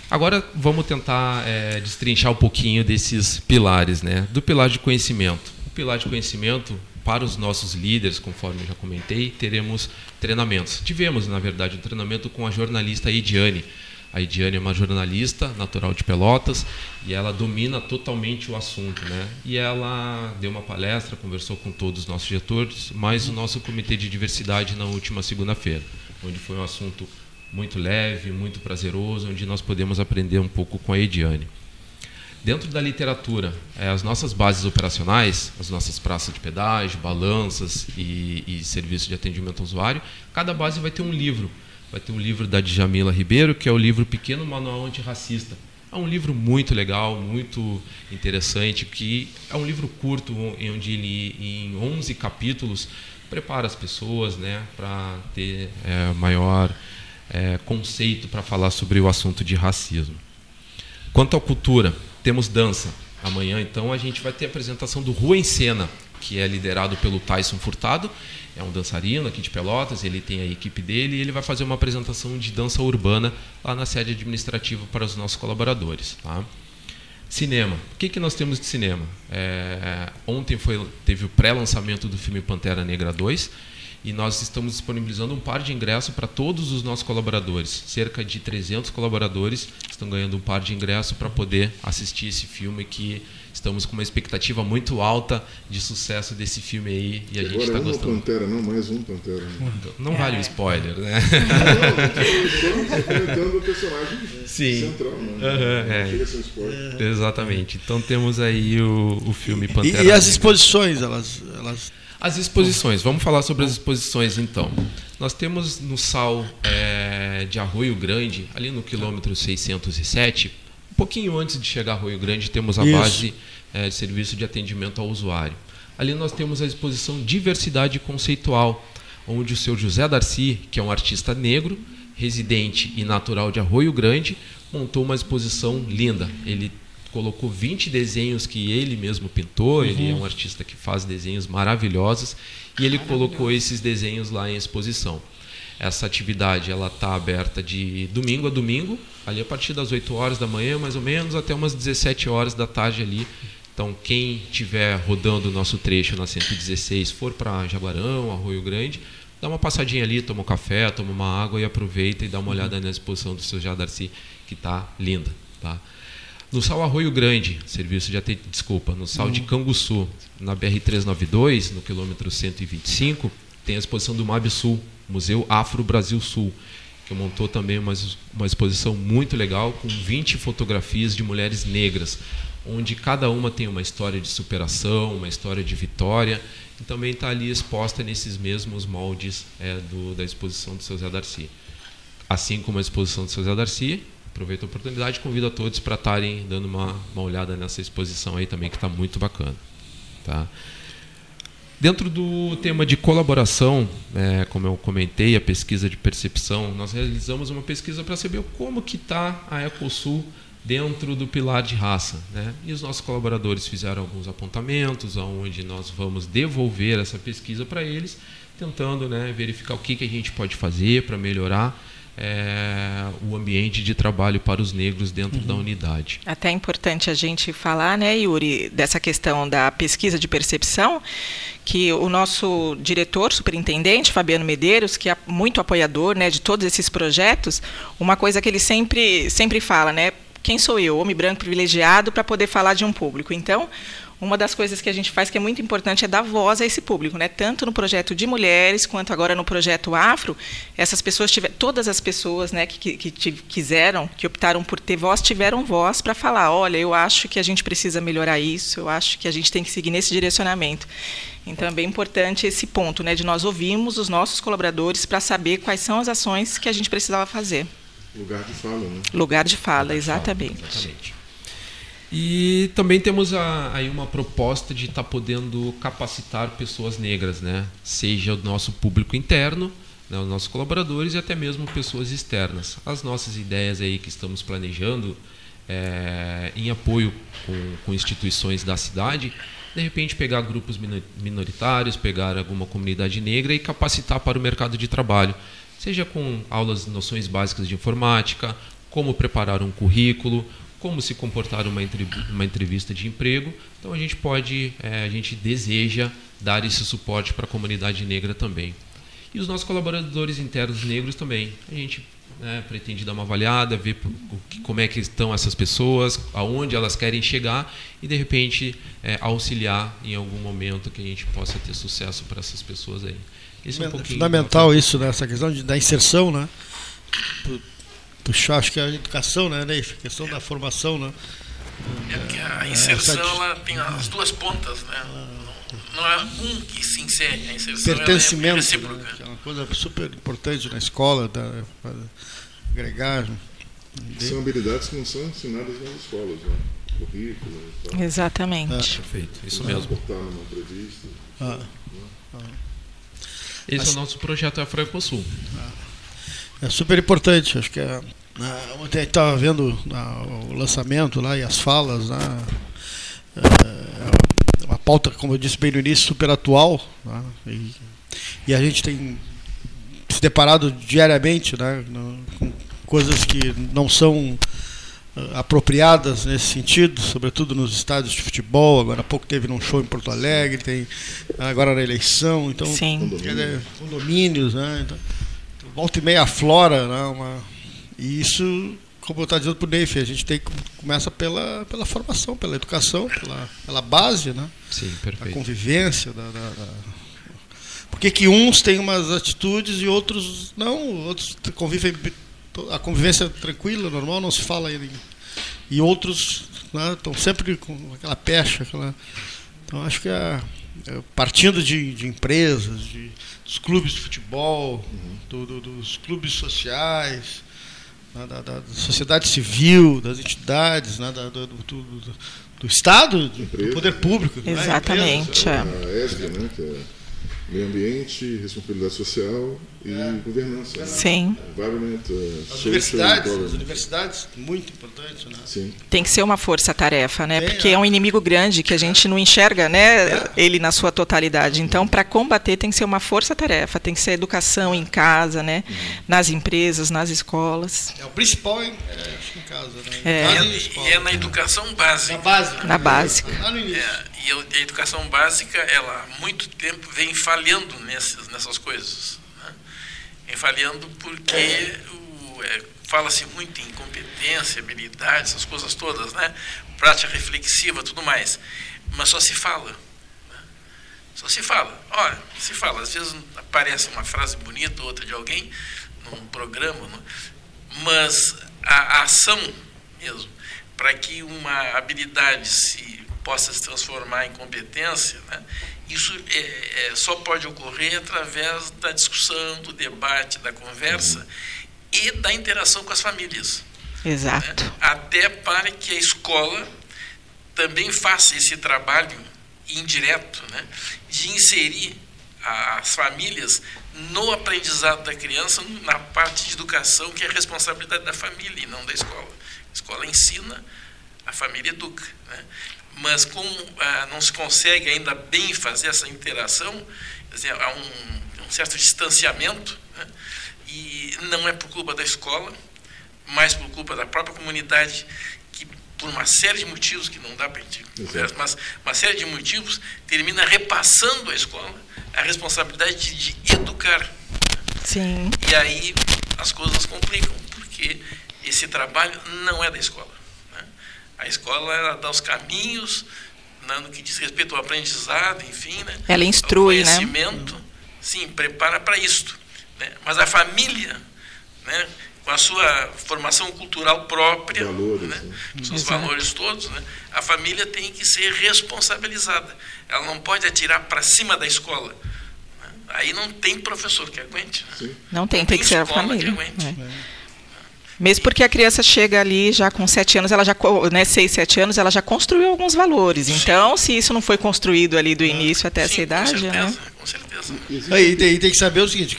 Agora vamos tentar é, destrinchar um pouquinho desses pilares, né? Do pilar de conhecimento. O pilar de conhecimento para os nossos líderes, conforme eu já comentei, teremos treinamentos. Tivemos, na verdade, um treinamento com a jornalista Ediane, a Ediane é uma jornalista natural de Pelotas e ela domina totalmente o assunto, né? E ela deu uma palestra, conversou com todos os nossos gestores, mais o nosso comitê de diversidade na última segunda-feira, onde foi um assunto muito leve, muito prazeroso, onde nós podemos aprender um pouco com a Ediane. Dentro da literatura, é, as nossas bases operacionais, as nossas praças de pedágio, balanças e, e serviços de atendimento ao usuário, cada base vai ter um livro vai ter um livro da Djamila Ribeiro, que é o livro Pequeno Manual Antirracista. É um livro muito legal, muito interessante, que é um livro curto, onde ele, em 11 capítulos, prepara as pessoas né, para ter é, maior é, conceito para falar sobre o assunto de racismo. Quanto à cultura, temos dança. Amanhã, então, a gente vai ter a apresentação do Rua em Cena, que é liderado pelo Tyson Furtado é um dançarino aqui de Pelotas, ele tem a equipe dele e ele vai fazer uma apresentação de dança urbana lá na sede administrativa para os nossos colaboradores. Tá? Cinema. O que, que nós temos de cinema? É, ontem foi, teve o pré-lançamento do filme Pantera Negra 2 e nós estamos disponibilizando um par de ingressos para todos os nossos colaboradores. Cerca de 300 colaboradores estão ganhando um par de ingressos para poder assistir esse filme que estamos com uma expectativa muito alta de sucesso desse filme aí e a gente está é gostando. Pantera, não mais um Pantera. Né? Não, vale o spoiler, né? Não, comentando o personagem Sim. central, né? Uhum, é. Exatamente. Então temos aí o, o filme Pantera. E, e as exposições, elas, elas as exposições, vamos falar sobre as exposições então. Nós temos no SAL é, de Arroio Grande, ali no quilômetro 607, um pouquinho antes de chegar a Arroio Grande, temos a Isso. base é, de serviço de atendimento ao usuário. Ali nós temos a exposição Diversidade Conceitual, onde o seu José Darcy, que é um artista negro, residente e natural de Arroio Grande, montou uma exposição linda. Ele colocou 20 desenhos que ele mesmo pintou, uhum. ele é um artista que faz desenhos maravilhosos e ele colocou esses desenhos lá em exposição. Essa atividade ela está aberta de domingo a domingo, ali a partir das 8 horas da manhã, mais ou menos, até umas 17 horas da tarde ali. Então, quem estiver rodando o nosso trecho na 116, for para Jaguarão, Arroio Grande, dá uma passadinha ali, toma um café, toma uma água e aproveita e dá uma olhada na exposição do seu Jadarci, que está linda. Tá? No Sal Arroio Grande, serviço de atendimento, desculpa, no Sal uhum. de Canguçu, na BR-392, no quilômetro 125, tem a exposição do MAB Sul, Museu Afro Brasil Sul, que montou também uma, uma exposição muito legal com 20 fotografias de mulheres negras, onde cada uma tem uma história de superação, uma história de vitória, e também está ali exposta nesses mesmos moldes é, do, da exposição do seu Zé Darcy. Assim como a exposição do seu Zé Darcy, aproveito a oportunidade e convido a todos para estarem dando uma, uma olhada nessa exposição aí também, que está muito bacana. Tá? Dentro do tema de colaboração, é, como eu comentei, a pesquisa de percepção, nós realizamos uma pesquisa para saber como que está a Ecosul dentro do pilar de raça. Né? E os nossos colaboradores fizeram alguns apontamentos, onde nós vamos devolver essa pesquisa para eles, tentando né, verificar o que, que a gente pode fazer para melhorar é, o ambiente de trabalho para os negros dentro uhum. da unidade. Até é importante a gente falar, né, Yuri, dessa questão da pesquisa de percepção, que o nosso diretor, superintendente, Fabiano Medeiros, que é muito apoiador né, de todos esses projetos, uma coisa que ele sempre, sempre fala, né? Quem sou eu, homem branco privilegiado, para poder falar de um público? Então, uma das coisas que a gente faz que é muito importante é dar voz a esse público, né? Tanto no projeto de mulheres quanto agora no projeto Afro, essas pessoas tiver, todas as pessoas, né, que, que, que quiseram, que optaram por ter voz, tiveram voz para falar, olha, eu acho que a gente precisa melhorar isso, eu acho que a gente tem que seguir nesse direcionamento. Então é bem importante esse ponto, né, de nós ouvirmos os nossos colaboradores para saber quais são as ações que a gente precisava fazer. Lugar de fala, né? Lugar de fala, exatamente. exatamente. E também temos a, aí uma proposta de estar tá podendo capacitar pessoas negras, né? seja o nosso público interno, né, os nossos colaboradores e até mesmo pessoas externas. As nossas ideias aí que estamos planejando é, em apoio com, com instituições da cidade, de repente pegar grupos minoritários, pegar alguma comunidade negra e capacitar para o mercado de trabalho, seja com aulas, noções básicas de informática, como preparar um currículo, como se comportar uma, uma entrevista de emprego. Então a gente pode, é, a gente deseja dar esse suporte para a comunidade negra também. E os nossos colaboradores internos negros também. A gente né, pretende dar uma avaliada, ver como é que estão essas pessoas, aonde elas querem chegar e de repente é, auxiliar em algum momento que a gente possa ter sucesso para essas pessoas aí. É um fundamental isso nessa né, questão de, da inserção, né? Puxar, acho que é a educação, né, Neif? A questão da formação, né? É que a é, inserção ela tem as duas pontas, né? Não é um que se insere, a inserção é Pertencimento, é, né? é uma coisa super importante na escola, da, agregar. São habilidades que não são ensinadas nas escolas, né? Currículo. Exatamente. Ah, perfeito, isso mesmo. numa entrevista. Ah. Né? Ah. Esse Mas, é o nosso projeto Afroecosul. Ah. É super importante, acho que é, é ontem estava vendo o lançamento lá e as falas, né, é uma pauta, como eu disse bem no início, super atual, né, e, e, a gente tem se deparado diariamente né, com coisas que não são eh, apropriadas nesse sentido, sobretudo nos estádios de futebol. Agora há pouco teve num show em Porto Alegre, tem agora na eleição, então Sim. condomínios, né? Então, volta e meia flora, né? Uma, e isso, como eu estava dizendo para o Neif, a gente tem começa pela, pela formação, pela educação, pela, pela base, né? Sim, perfeito. A convivência da, da, da... Por que, que uns têm umas atitudes e outros não? Outros convivem a convivência é tranquila, normal, não se fala aí. E outros né, estão sempre com aquela pecha. Aquela... Então acho que a, é, partindo de, de empresas, de, dos clubes de futebol, uhum. do, do, dos clubes sociais, né, da, da, da, sociedade civil, das entidades, né, da, do, do, do, Estado, do poder público. Exatamente. Né? A ESG, né, que é meio ambiente, responsabilidade social e é. governança. Né? Sim. Environment, uh, as universidades, as universidades, muito importante, né? Sim. Tem que ser uma força-tarefa, né? Tem, Porque é. é um inimigo grande que a gente não enxerga, né? É. Ele na sua totalidade. Então, para combater tem que ser uma força-tarefa, tem que ser educação em casa, né? Uhum. Nas empresas, nas escolas. É o principal em, é, em casa, né? É. E, é, na educação básica. Na básica. Na básica. Lá no início. É, e a educação básica, ela há muito tempo vem falhando nessas, nessas coisas falhando porque é, fala-se muito em competência, habilidade, essas coisas todas, né? Prática reflexiva, tudo mais. Mas só se fala. Né? Só se fala. Olha, se fala. Às vezes aparece uma frase bonita, outra de alguém, num programa, né? mas a, a ação mesmo para que uma habilidade se possa se transformar em competência, né, isso é, é, só pode ocorrer através da discussão, do debate, da conversa e da interação com as famílias. Exato. Né, até para que a escola também faça esse trabalho indireto né, de inserir as famílias no aprendizado da criança, na parte de educação, que é responsabilidade da família e não da escola. A escola ensina, a família educa. Né? Mas como ah, não se consegue ainda bem fazer essa interação, dizer, há um, um, certo distanciamento, né? e não é por culpa da escola, mas por culpa da própria comunidade que por uma série de motivos que não dá para a gente conversar, mas uma série de motivos termina repassando à escola a responsabilidade de educar. Sim. E aí as coisas complicam, porque esse trabalho não é da escola. Né? A escola ela dá os caminhos né, no que diz respeito ao aprendizado, enfim, né? Ela instrui, o conhecimento, né? sim, prepara para isto. Né? Mas a família, né, com a sua formação cultural própria, valores, né, né? seus valores todos, né, a família tem que ser responsabilizada. Ela não pode atirar para cima da escola. Né? Aí não tem professor que aguente. Né? Não tem, não tem, tem que ser a família. É. Mesmo porque a criança chega ali já com sete anos, ela já, né, seis, sete anos, ela já construiu alguns valores. Sim. Então, se isso não foi construído ali do início até Sim, essa idade, com certeza, né? Com certeza. Aí tem, tem que saber o seguinte: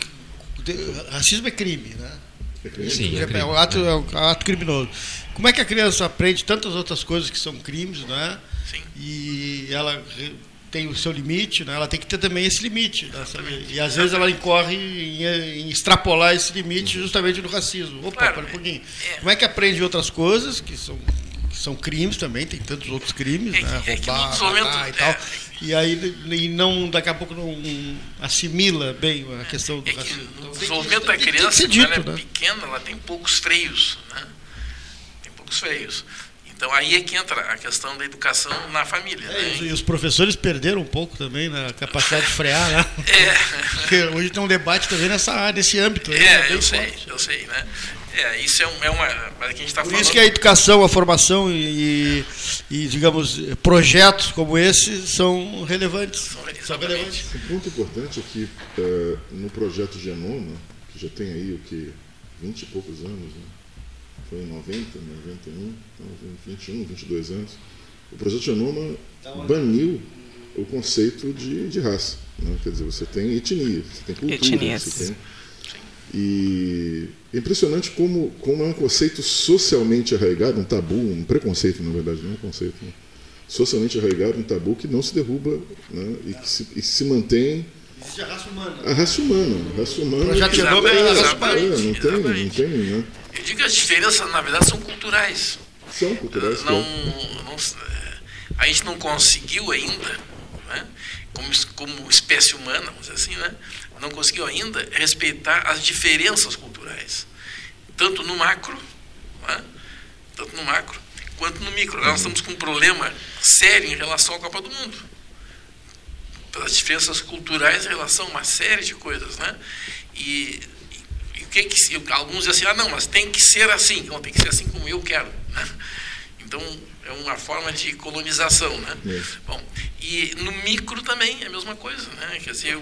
racismo é crime, né? Sim, é, é, um ato, é um ato criminoso. Como é que a criança aprende tantas outras coisas que são crimes, né? Sim. E ela tem o seu limite, né? ela tem que ter também esse limite. Né? E às vezes ela incorre em, em, extrapolar esse limite justamente no racismo. Opa, Claro, para um pouquinho. é. Como é que aprende outras coisas que são, que são crimes também, tem tantos outros crimes, É né? é no Roubar, matar e tal. é. E aí e não, daqui a pouco não assimila bem a questão do É que racismo. Então, no que- desenvolvimento da criança, ser quando dito, ela é né? pequena, ela tem poucos freios. Né? Tem poucos freios. Então aí é que entra a questão da educação na família. É, né? e os- professores perderam um pouco também na capacidade de frear, né? É. Porque hoje tem um debate também nessa área, nesse âmbito. aí, né? É, Bem eu sei, forte. eu sei, né? É, isso é, um, é uma. Mas aqui a gente está Por falando. isso que a educação, a formação e, e, digamos, projetos como esse são relevantes. São relevantes. São relevantes. Um ponto importante é que eh, no projeto Genoma, que já tem aí o que 20 e poucos anos, né? Foi em 90, 91, então 21, 22 anos, o projeto Genoma baniu o conceito de, de raça. Né? Quer dizer, você tem etnia, você tem cultura, Etnias. você tem. E é impressionante como, como é um conceito socialmente arraigado, um tabu, um preconceito, na verdade, não um conceito. Né? Socialmente arraigado, um tabu que não se derruba né? e que se, e se mantém Isso é raça humana. a raça humana. A raça humana. Projeto que- Genoma é a raça É, não tem, não tem, né? Eu digo que as diferenças, na verdade, são culturais. São culturais. não, claro. não- a gente não conseguiu ainda, né, como, como espécie humana, vamos dizer assim, né, não conseguiu ainda respeitar as diferenças culturais, tanto no macro, né, tanto no macro, quanto no micro. Nós estamos com um problema sério em relação à Copa do Mundo. Pelas diferenças culturais em relação a uma série de coisas, né? E, que que alguns dizem assim, ah, não, mas tem que ser assim, não tem que ser assim como eu quero. né? Então é uma forma de colonização, né? Bom, e no micro também é a mesma coisa, né? Quer dizer,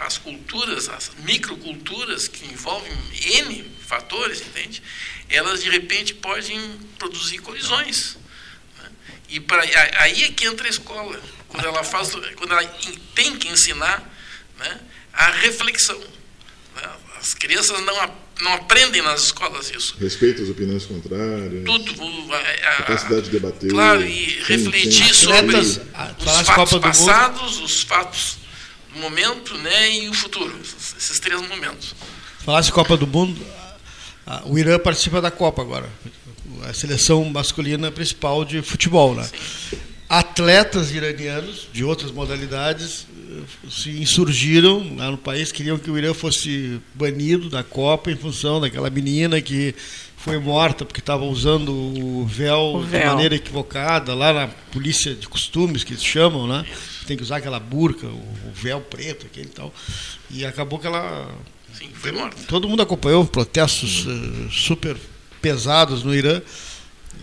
as culturas, as microculturas que envolvem N fatores, entende? Elas de repente podem produzir colisões. né? E pra, aí é que entra a escola, quando ela faz, quando ela em- tem que ensinar né, a reflexão. As crianças não, não aprendem nas escolas isso. Respeito às opiniões contrárias. Tudo, a- a- Capacidade de debater. Claro, e Sim, refletir sim. sobre Atletas, os fatos passados, os fatos do momento né, e o futuro. Esses, três momentos. Falasse Copa do Mundo, o Irã participa da Copa agora. A seleção masculina principal de futebol, né? Atletas iranianos de outras modalidades eh, se insurgiram lá no país, queriam que o Irã fosse banido da Copa em função daquela menina que foi morta porque estava usando o véu, O de véu. maneira equivocada, lá na polícia de costumes que eles chamam, né? Tem que usar aquela burca, o, véu preto, aquele e tal. E acabou que ela Sim, foi morto. Todo mundo acompanhou protestos eh, super pesados no Irã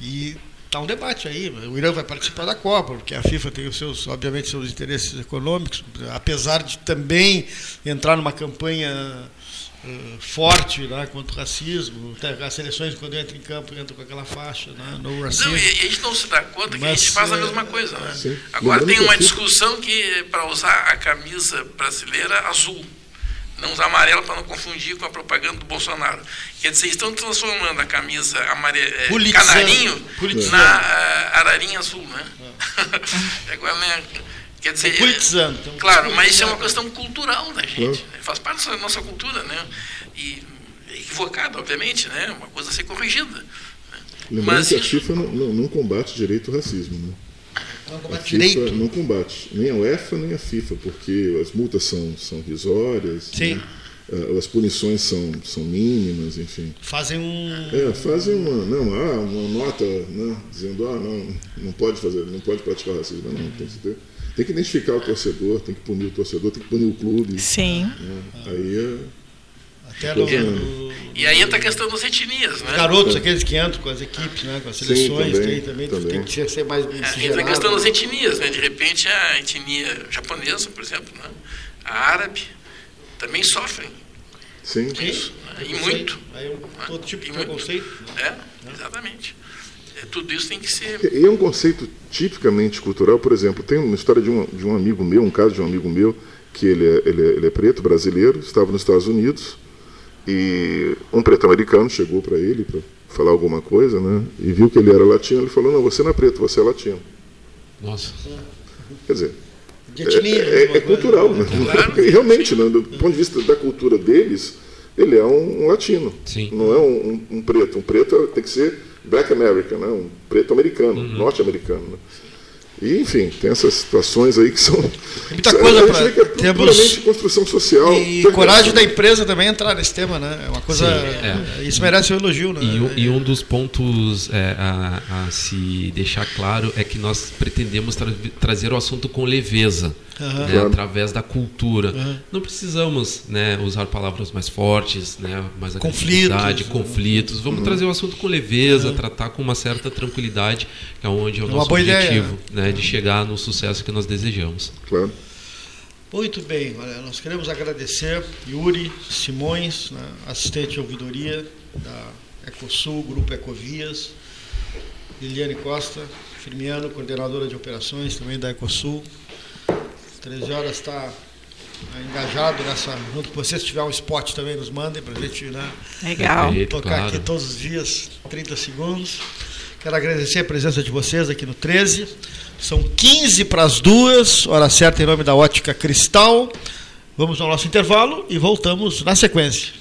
e está um debate aí. O Irã vai participar da Copa, porque a FIFA tem os seus, obviamente, seus interesses econômicos, apesar de também entrar numa campanha uh, forte né, contra o racismo. As seleções, quando entram em campo, entram com aquela faixa, né, no racismo. Não, e a gente não se dá conta que Mas, a gente faz a é, mesma coisa. Né? Agora tem uma discussão que para usar a camisa brasileira azul. Não usar amarela para não confundir com a propaganda do Bolsonaro. Quer dizer, estão transformando a camisa amare... eh, Politizando. canarinho Politizando. na ah, ararinha azul, né? Agora, né? Quer dizer, Politizando. Então, Claro, mas isso é uma questão cultural da gente. né? Faz parte da nossa cultura, né? E equivocada, obviamente, né? Uma coisa a ser corrigida. né? Lembrando Mas que a FIFA não, não- não combate direito o racismo, né? Não combate FIFA direito. não combate, nem a UEFA nem a FIFA, porque as multas são, são risórias, Sim. né? As punições são, são mínimas, enfim. Fazem um. É, fazem uma, não, ah, uma nota né, dizendo, ah, não, não pode fazer, não pode praticar racismo, não, tem que ter. Tem que identificar o torcedor, tem que punir o torcedor, tem que punir o clube. Sim. né? Aí é, Até no, no- E aí entra a questão das etnias, né? garotos, aqueles que entram com as equipes, né, com as Sim, seleções, também, tem também, também. tem que ser mais É, entra a questão das etnias, né? De repente a etnia japonesa, por exemplo, né? a árabe, também sofrem sim, com isso. né? E muito. Aí é um- todo tipo de preconceito. É, exatamente. É, tudo isso tem que ser. E é um conceito tipicamente cultural, por exemplo, tem uma história de um, de um amigo meu, um caso de um amigo meu, que ele é, ele, é, ele é preto, brasileiro, estava nos Estados Unidos, e um preto americano chegou para ele para falar alguma coisa, né? E viu que ele era latino, ele falou, não, você não é preto, você é latino. Nossa. Quer dizer, é, é- é cultural, né? E realmente, né, do ponto de vista da cultura deles, ele é um, um latino, Sim. não é um, um- um preto. Um preto tem que ser black American, né? um preto americano, norte-americano. Né? E, enfim, tem essas situações aí que são. muita coisa a gente pra- vê que é temos- construção social. E coragem da empresa também entrar nesse tema, né? É uma coisa. Sim, Isso merece um elogio, né? E, um- e um dos pontos é, a, a se deixar claro é que nós pretendemos tra- trazer o assunto com leveza, Aham. né, através da cultura. Não precisamos né, usar palavras mais fortes, né, mais Conflitos, agressividade, né? conflitos. Vamos trazer o assunto com leveza, tratar com uma certa tranquilidade, que é onde é o Uma nosso objetivo, né, de chegar no sucesso que nós desejamos. Claro. Muito bem, nós queremos agradecer Yuri Simões, né, assistente de ouvidoria da Ecosul, Grupo Ecovias, Liliane Costa, Firmiano, coordenadora de operações também da Ecosul. 13 horas está engajado nessa, junto com vocês, se tiver um spot também nos mandem para a gente né, Legal. Tocar claro. aqui todos os dias, 30 segundos. Quero agradecer a presença de vocês aqui no 13. São 15 para as duas, hora certa em nome da Ótica Cristal. Vamos ao nosso intervalo e voltamos na sequência.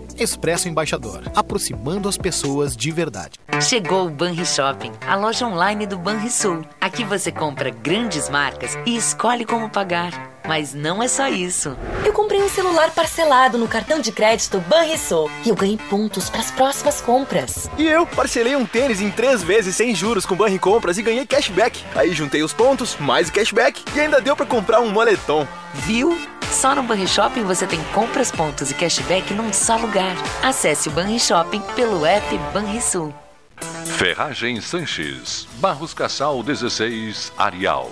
Expresso Embaixador, aproximando as pessoas de verdade. Chegou o Banri Shopping, a loja online do Banrisul. Aqui você compra grandes marcas e escolhe como pagar. Mas não é só isso. Eu comprei um celular parcelado no cartão de crédito Banrisul e eu ganhei pontos para as próximas compras. E eu parcelei um tênis em três vezes sem juros com Banri Compras e ganhei cashback. Aí juntei os pontos, mais o cashback e ainda deu para comprar um moletom. Viu? Só no Banri Shopping você tem compras, pontos e cashback num só lugar. Acesse o Banri Shopping pelo app Banrisul. Ferragem Sanches, Barros Cassal 16, Arial.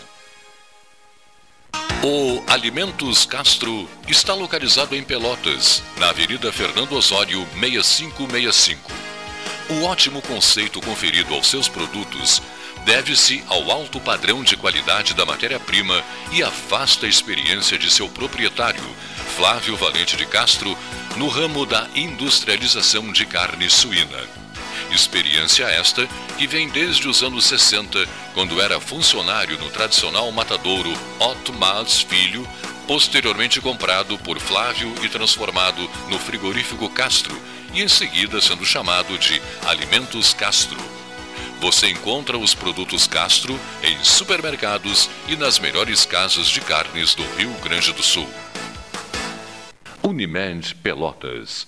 O Alimentos Castro está localizado em Pelotas, na Avenida Fernando Osório 6565. O ótimo conceito conferido aos seus produtos deve-se ao alto padrão de qualidade da matéria-prima e à vasta experiência de seu proprietário, Flávio Valente de Castro, no ramo da industrialização de carne suína. Experiência esta que vem desde os anos 60, quando era funcionário no tradicional matadouro Otto Mas Filho, posteriormente comprado por Flávio e transformado no frigorífico Castro e em seguida sendo chamado de Alimentos Castro. Você encontra os produtos Castro em supermercados e nas melhores casas de carnes do Rio Grande do Sul. Unimed Pelotas.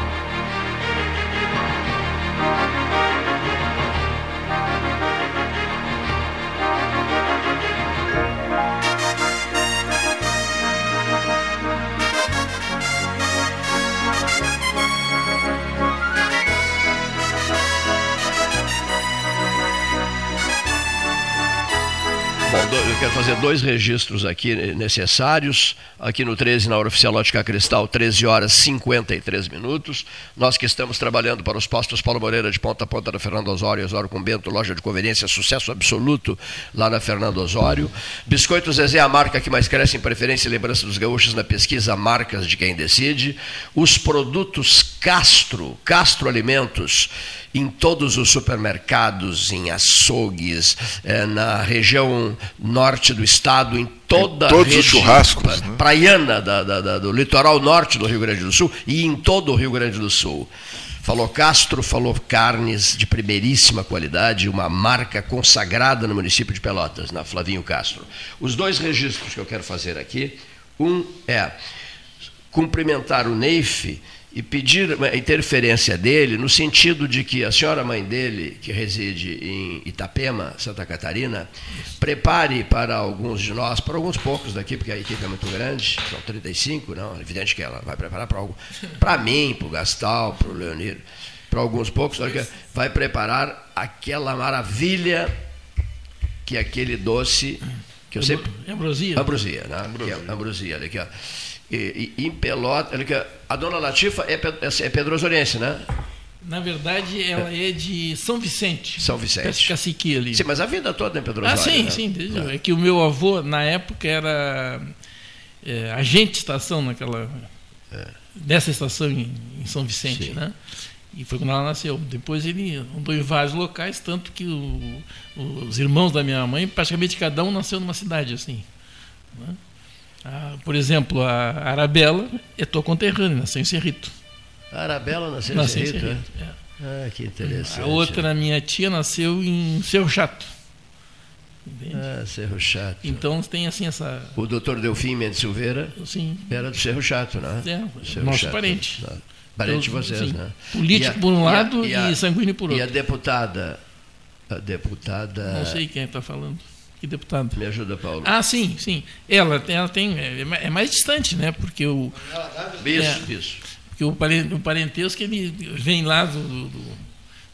Bom, eu quero fazer dois registros aqui necessários. Aqui no 13, na hora oficial Ótica Cristal, 13 horas 53 minutos. Nós que estamos trabalhando para os postos Paulo Moreira de ponta a ponta da Fernando Osório, Osório com Bento, loja de conveniência, sucesso absoluto lá na Fernando Osório. Biscoito Zezé, a marca que mais cresce em preferência e lembrança dos gaúchos na pesquisa Marcas de Quem Decide. Os produtos Castro, Castro Alimentos em todos os supermercados, em açougues, eh, na região norte do estado, em toda todos a região os churrascos, né? praiana da, da, da, do litoral norte do Rio Grande do Sul e em todo o Rio Grande do Sul. Falou Castro, falou carnes de primeiríssima qualidade, uma marca consagrada no município de Pelotas, na Flavinho Castro. Os dois registros que eu quero fazer aqui, um é cumprimentar o Neif e pedir a interferência dele no sentido de que a senhora mãe dele, que reside em Itapema, Santa Catarina, prepare para alguns de nós, para alguns poucos daqui, porque a equipe é muito grande, são 35, não, é evidente que ela vai preparar para algum, para mim, para o Gastal, para o Leonir, para alguns poucos, vai preparar aquela maravilha que é aquele doce que eu sempre ambrosia, ambrosia, né? Ambrosia, é ambrosia, olha aqui, ó. E, e, em Pelota, a dona Latifa é, é pedrosoriense, né? Na verdade, ela é de São Vicente. São Vicente. Caciqui ali. Sim, mas a vida toda em Pedro Ah, sim, né? sim. É. é que o meu avô, na época, era é, agente de estação naquela... É. Dessa estação em, em São Vicente, sim. né? E foi quando ela nasceu. Depois ele andou em vários locais, tanto que o, os irmãos da minha mãe, praticamente cada um nasceu numa cidade assim. Né? Ah, por exemplo, a Arabella é tua conterrânea, nasceu em Cerrito. A Arabella nasceu, nasceu em Cerrito? Em Cerrito é? é. Ah, que interessante. A outra, minha tia, nasceu em Cerro Chato. Entende? Ah, Cerro Chato. Então tem assim essa. O doutor Delfim Mendes Silveira sim. era do Cerro Chato, né? É, Cerro nosso Chato. parente. Parente de vocês, sim. né? Político a, por um lado e, a, e, sanguíneo por outro. E a deputada. A deputada. Não sei quem está falando. Que deputado? Me ajuda, Paulo. Ah, sim, sim. Ela, ela tem. É mais distante, né? Porque o. Isso, é, isso. Porque o parentesco ele vem lá do, do,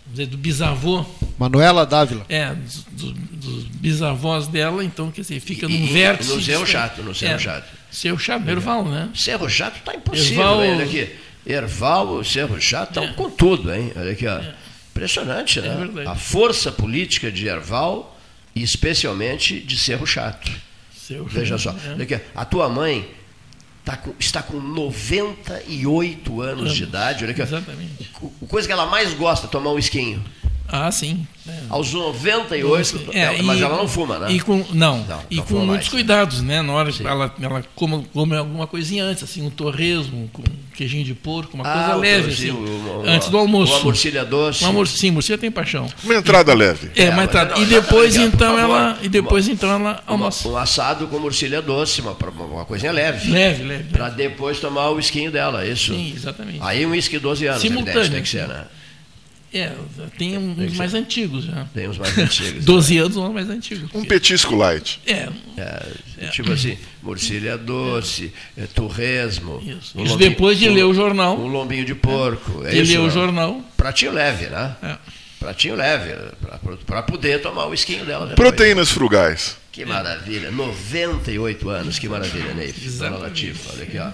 do, do bisavô. Manuela Dávila. É, dos, dos, bisavós dela, então, quer dizer, fica num vértice. No Cerro Chato, no é, Chato. Cerro Chato, Erval, né? Cerro Chato está impossível, Erval, olha aqui. Erval, Cerro Chato estão é. com tudo, hein? Olha aqui, ó. É. Impressionante, né? A força política de Erval e especialmente de Cerro Chato. Cerro Veja só, é. a tua mãe tá com, está com 98 anos Anos. de idade. Olha aqui, Exatamente. A coisa que ela mais gosta é tomar um esquinho. Ah, sim. É. Aos 98, é, mas ela não fuma, né? E com, não, não e não com muitos mais. cuidados, né? Na hora que ela, ela come, come, alguma coisinha antes, assim, um torresmo com queijinho de porco, uma ah, coisa leve, assim, o, antes do almoço. Uma morcilha doce. Uma mor sim, morcilha tem paixão. Uma entrada e, leve. É, uma entrada. E depois, então, ela, e depois, então, ela almoça. Um assado com morcilha doce, uma, uma coisinha leve. Leve, leve. Para depois tomar o esquinho dela, isso? Sim, exatamente. Aí um uísque 12 anos, Simultâneo. tem que ser, né? É, tem uns mais antigos já. Tem uns mais antigos. 12 né? anos ou mais antigos. Um petisco light. É. é, é. Tipo assim, morcilha doce, é. torresmo. Isso, um isso lombinho, depois de um, ler o jornal. Um lombinho de porco. É, ler o jornal. Pratinho leve, né? É. Pratinho leve, para poder tomar o esquinho dela. Depois. Proteínas frugais. Que maravilha. 98 anos, que maravilha, Neif. Dona Exatamente. Olha aqui, ó.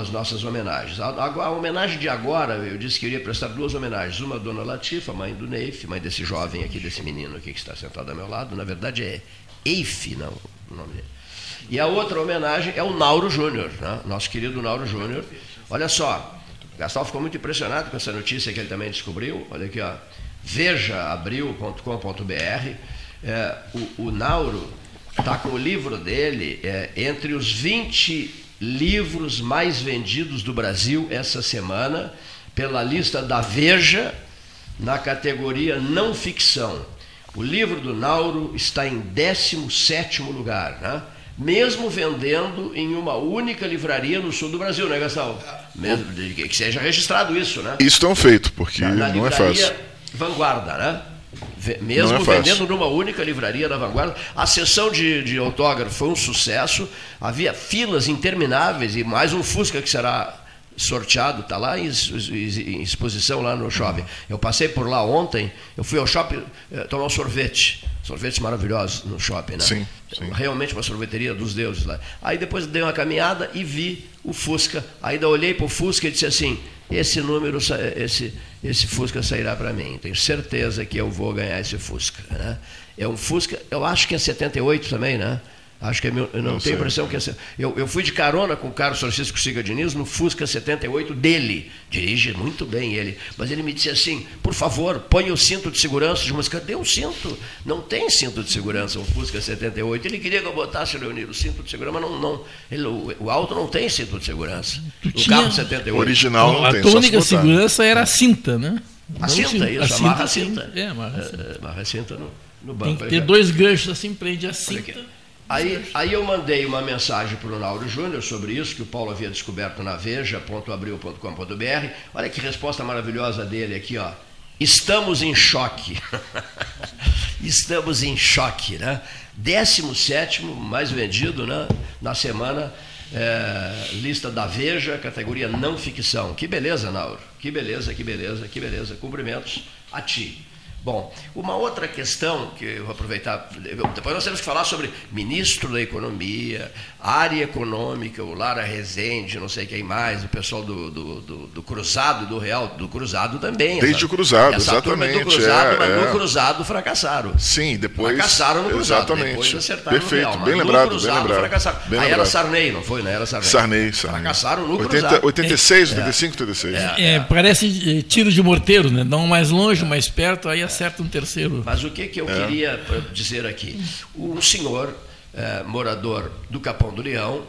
As nossas homenagens. A, a- a homenagem de agora, eu disse que iria prestar duas homenagens. Uma à Dona Latifa, mãe do Neif, mãe desse jovem aqui, desse menino aqui que está sentado ao meu lado. Na verdade é Eif, não o nome dele. E a outra homenagem é o Nauro Júnior, né? nosso querido Nauro Júnior. Olha só, Gastal ficou muito impressionado com essa notícia que ele também descobriu. Olha aqui, ó. vejaabril.com.br. É, o, o Nauro está com o livro dele é, entre os 20 livros mais vendidos do Brasil essa semana, pela lista da Veja, na categoria não ficção. O livro do Nauro está em 17 lugar, né? mesmo vendendo em uma única livraria no sul do Brasil, né, Gastão? Mesmo, que seja registrado isso, né? Isso tão feito, porque Na não é fácil. Vanguarda, né? Ve- Mesmo é vendendo numa única livraria da Vanguarda. A sessão de, de autógrafo foi um sucesso. Havia filas intermináveis e mais um Fusca que será sorteado, está lá em, ex- ex- em exposição lá no shopping. Eu passei por lá ontem, eu fui ao shopping eh, tomar um sorvete. Sorvetes maravilhosos no shopping, né? Sim, sim. Realmente uma sorveteria dos deuses lá. Aí depois dei uma caminhada e vi o Fusca. Ainda olhei para o Fusca e disse assim: esse número, esse, esse Fusca sairá para mim. Tenho certeza que eu vou ganhar esse Fusca. Né? É um Fusca, eu acho que é 78 também, né? Acho que é mil, eu não, Não tenho sei. impressão que é. Eu, eu fui de carona com o Carlos Francisco Siga Diniz no Fusca 78 dele. Dirige muito bem ele. Mas ele me disse assim: por favor, põe o cinto de segurança. Mas cadê o cinto? Não tem cinto de segurança, um Fusca 78. Ele queria que eu botasse, Leonir, o cinto de segurança, mas não, não, ele- o, o auto não tem cinto de segurança. O tinha- carro 78. Original não a tem, só única segurança era a cinta, né? A Não cinta, cinto. isso, amarra a cinta. É, amarra a cinta. É, amarra a cinta no, no Tem banco. que ter dois ganchos assim, prende a cinta. Aí, aí eu mandei uma mensagem para o Nauro Júnior sobre isso, que o Paulo havia descoberto na veja.abril.com.br. Olha que resposta maravilhosa dele aqui, ó. Estamos em choque. Estamos em choque, né? 17 mais vendido né? na semana, é, lista da Veja, categoria não ficção. Que beleza, Nauro. Que beleza, que beleza, que beleza. Cumprimentos a ti. Bom, uma outra questão que eu vou aproveitar, depois nós temos que falar sobre ministro da Economia, área econômica, o Lara Rezende, não sei quem mais, o pessoal do, do, do- do Cruzado, do Real, do Cruzado também. Desde o Cruzado, essa turma exatamente, do Cruzado, é, mas é. no Cruzado fracassaram. Sim, depois. Fracassaram no Cruzado, Exatamente. depois acertaram Perfeito, no Real. bem no lembrado, Cruzado bem lembrado. fracassaram. Bem Aí era lembrado. Sarney, não foi? Não era Sarney. Sarney, Sarney. Fracassaram no 80, Cruzado. 86, É. 85, 86. É, parece eh, tiro de morteiro, né? Dá um mais longe, mais perto, aí acerta um terceiro. Mas o que, que eu É. queria eh, dizer aqui? Um senhor, eh, morador do Capão do Leão,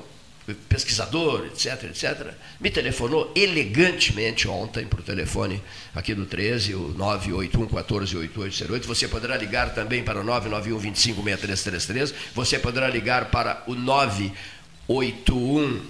pesquisador, etc, etc, me telefonou elegantemente ontem para o telefone aqui do 13, o 981 14 8808. Você poderá ligar também para o 991 25 6333. Você poderá ligar para o 981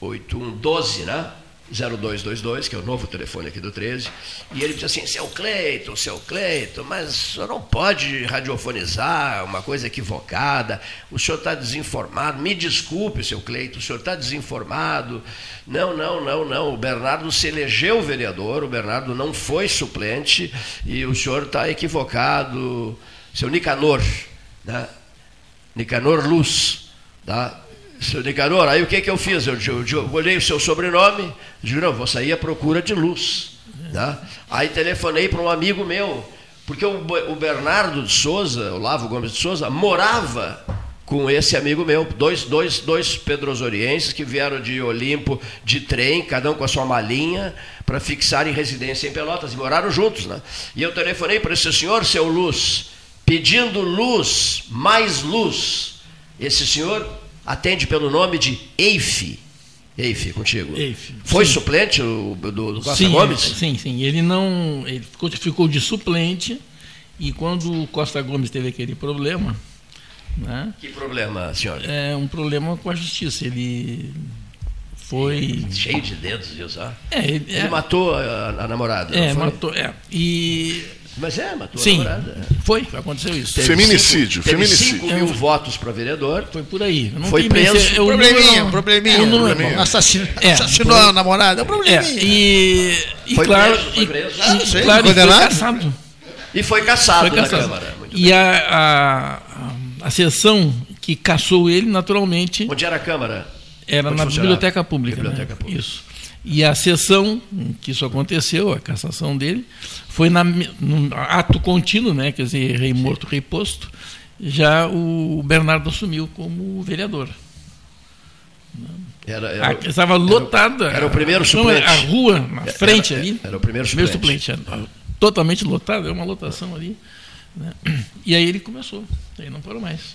8112, né? 0222, que é o novo telefone aqui do 13, e ele disse assim, seu Cleiton, seu Cleiton, mas o senhor não pode radiofonizar uma coisa equivocada, o senhor está desinformado, me desculpe, seu Cleiton, o senhor está desinformado, não, não, não, não, o Bernardo se elegeu vereador, o Bernardo não foi suplente, e o senhor está equivocado, seu Nicanor, né? Nicanor Luz, tá? Seu Nicanor, aí o que, que eu fiz? Eu, eu, eu olhei o seu sobrenome, digo, não, vou sair à procura de luz. Tá? Aí telefonei para um amigo meu, porque o, o Bernardo de Souza, o Lavo Gomes de Souza, morava com esse amigo meu, dois, dois, dois pedrosorienses que vieram de Olimpo de trem, cada um com a sua malinha, para fixar em residência em Pelotas, e moraram juntos. Né? E eu telefonei para esse senhor, seu Luz, pedindo luz, mais luz. Esse senhor atende pelo nome de Eife. Eife, contigo. Eife, Foi sim. suplente o- do, do Costa sim, Gomes? Sim, sim. Ele não. Ele ficou, ficou de suplente e quando o Costa Gomes teve aquele problema, né? Que problema, senhor? É um problema com a justiça. Ele foi. Cheio de dedos, viu? É, ele, Ele é, matou a, a namorada. é, matou. É, e. Mas é, matou Sim, a namorada. foi, aconteceu isso. Teve Feminicídio, cinco- teve feminicídio. 5 mil votos para vereador. Foi por aí. Não Foi preso. eu- Probleminha, não- probleminha. eu não- probleminha. Assassino- É, assassinou a namorada, é um É, probleminha. e, e Foi claro, preso, foi e- preso. e- Ah, sei, claro, e foi condenado. caçado. E foi caçado, Foi na caçado. Câmara. Muito E a, a, a sessão que caçou ele, naturalmente. Onde era a Câmara? Era Onde na? Biblioteca Pública. Biblioteca né? Pública. Isso. E a sessão em que isso aconteceu, a cassação dele, foi na, num ato contínuo, né? quer dizer, rei morto, rei posto, já o Bernardo assumiu como vereador. Era, A- Ah, estava lotada. Era o primeiro Não, suplente. A rua na Era- frente era- ali. era o primeiro suplente. era Totalmente lotada, é uma lotação ali. né? E aí ele começou. Aí não parou mais.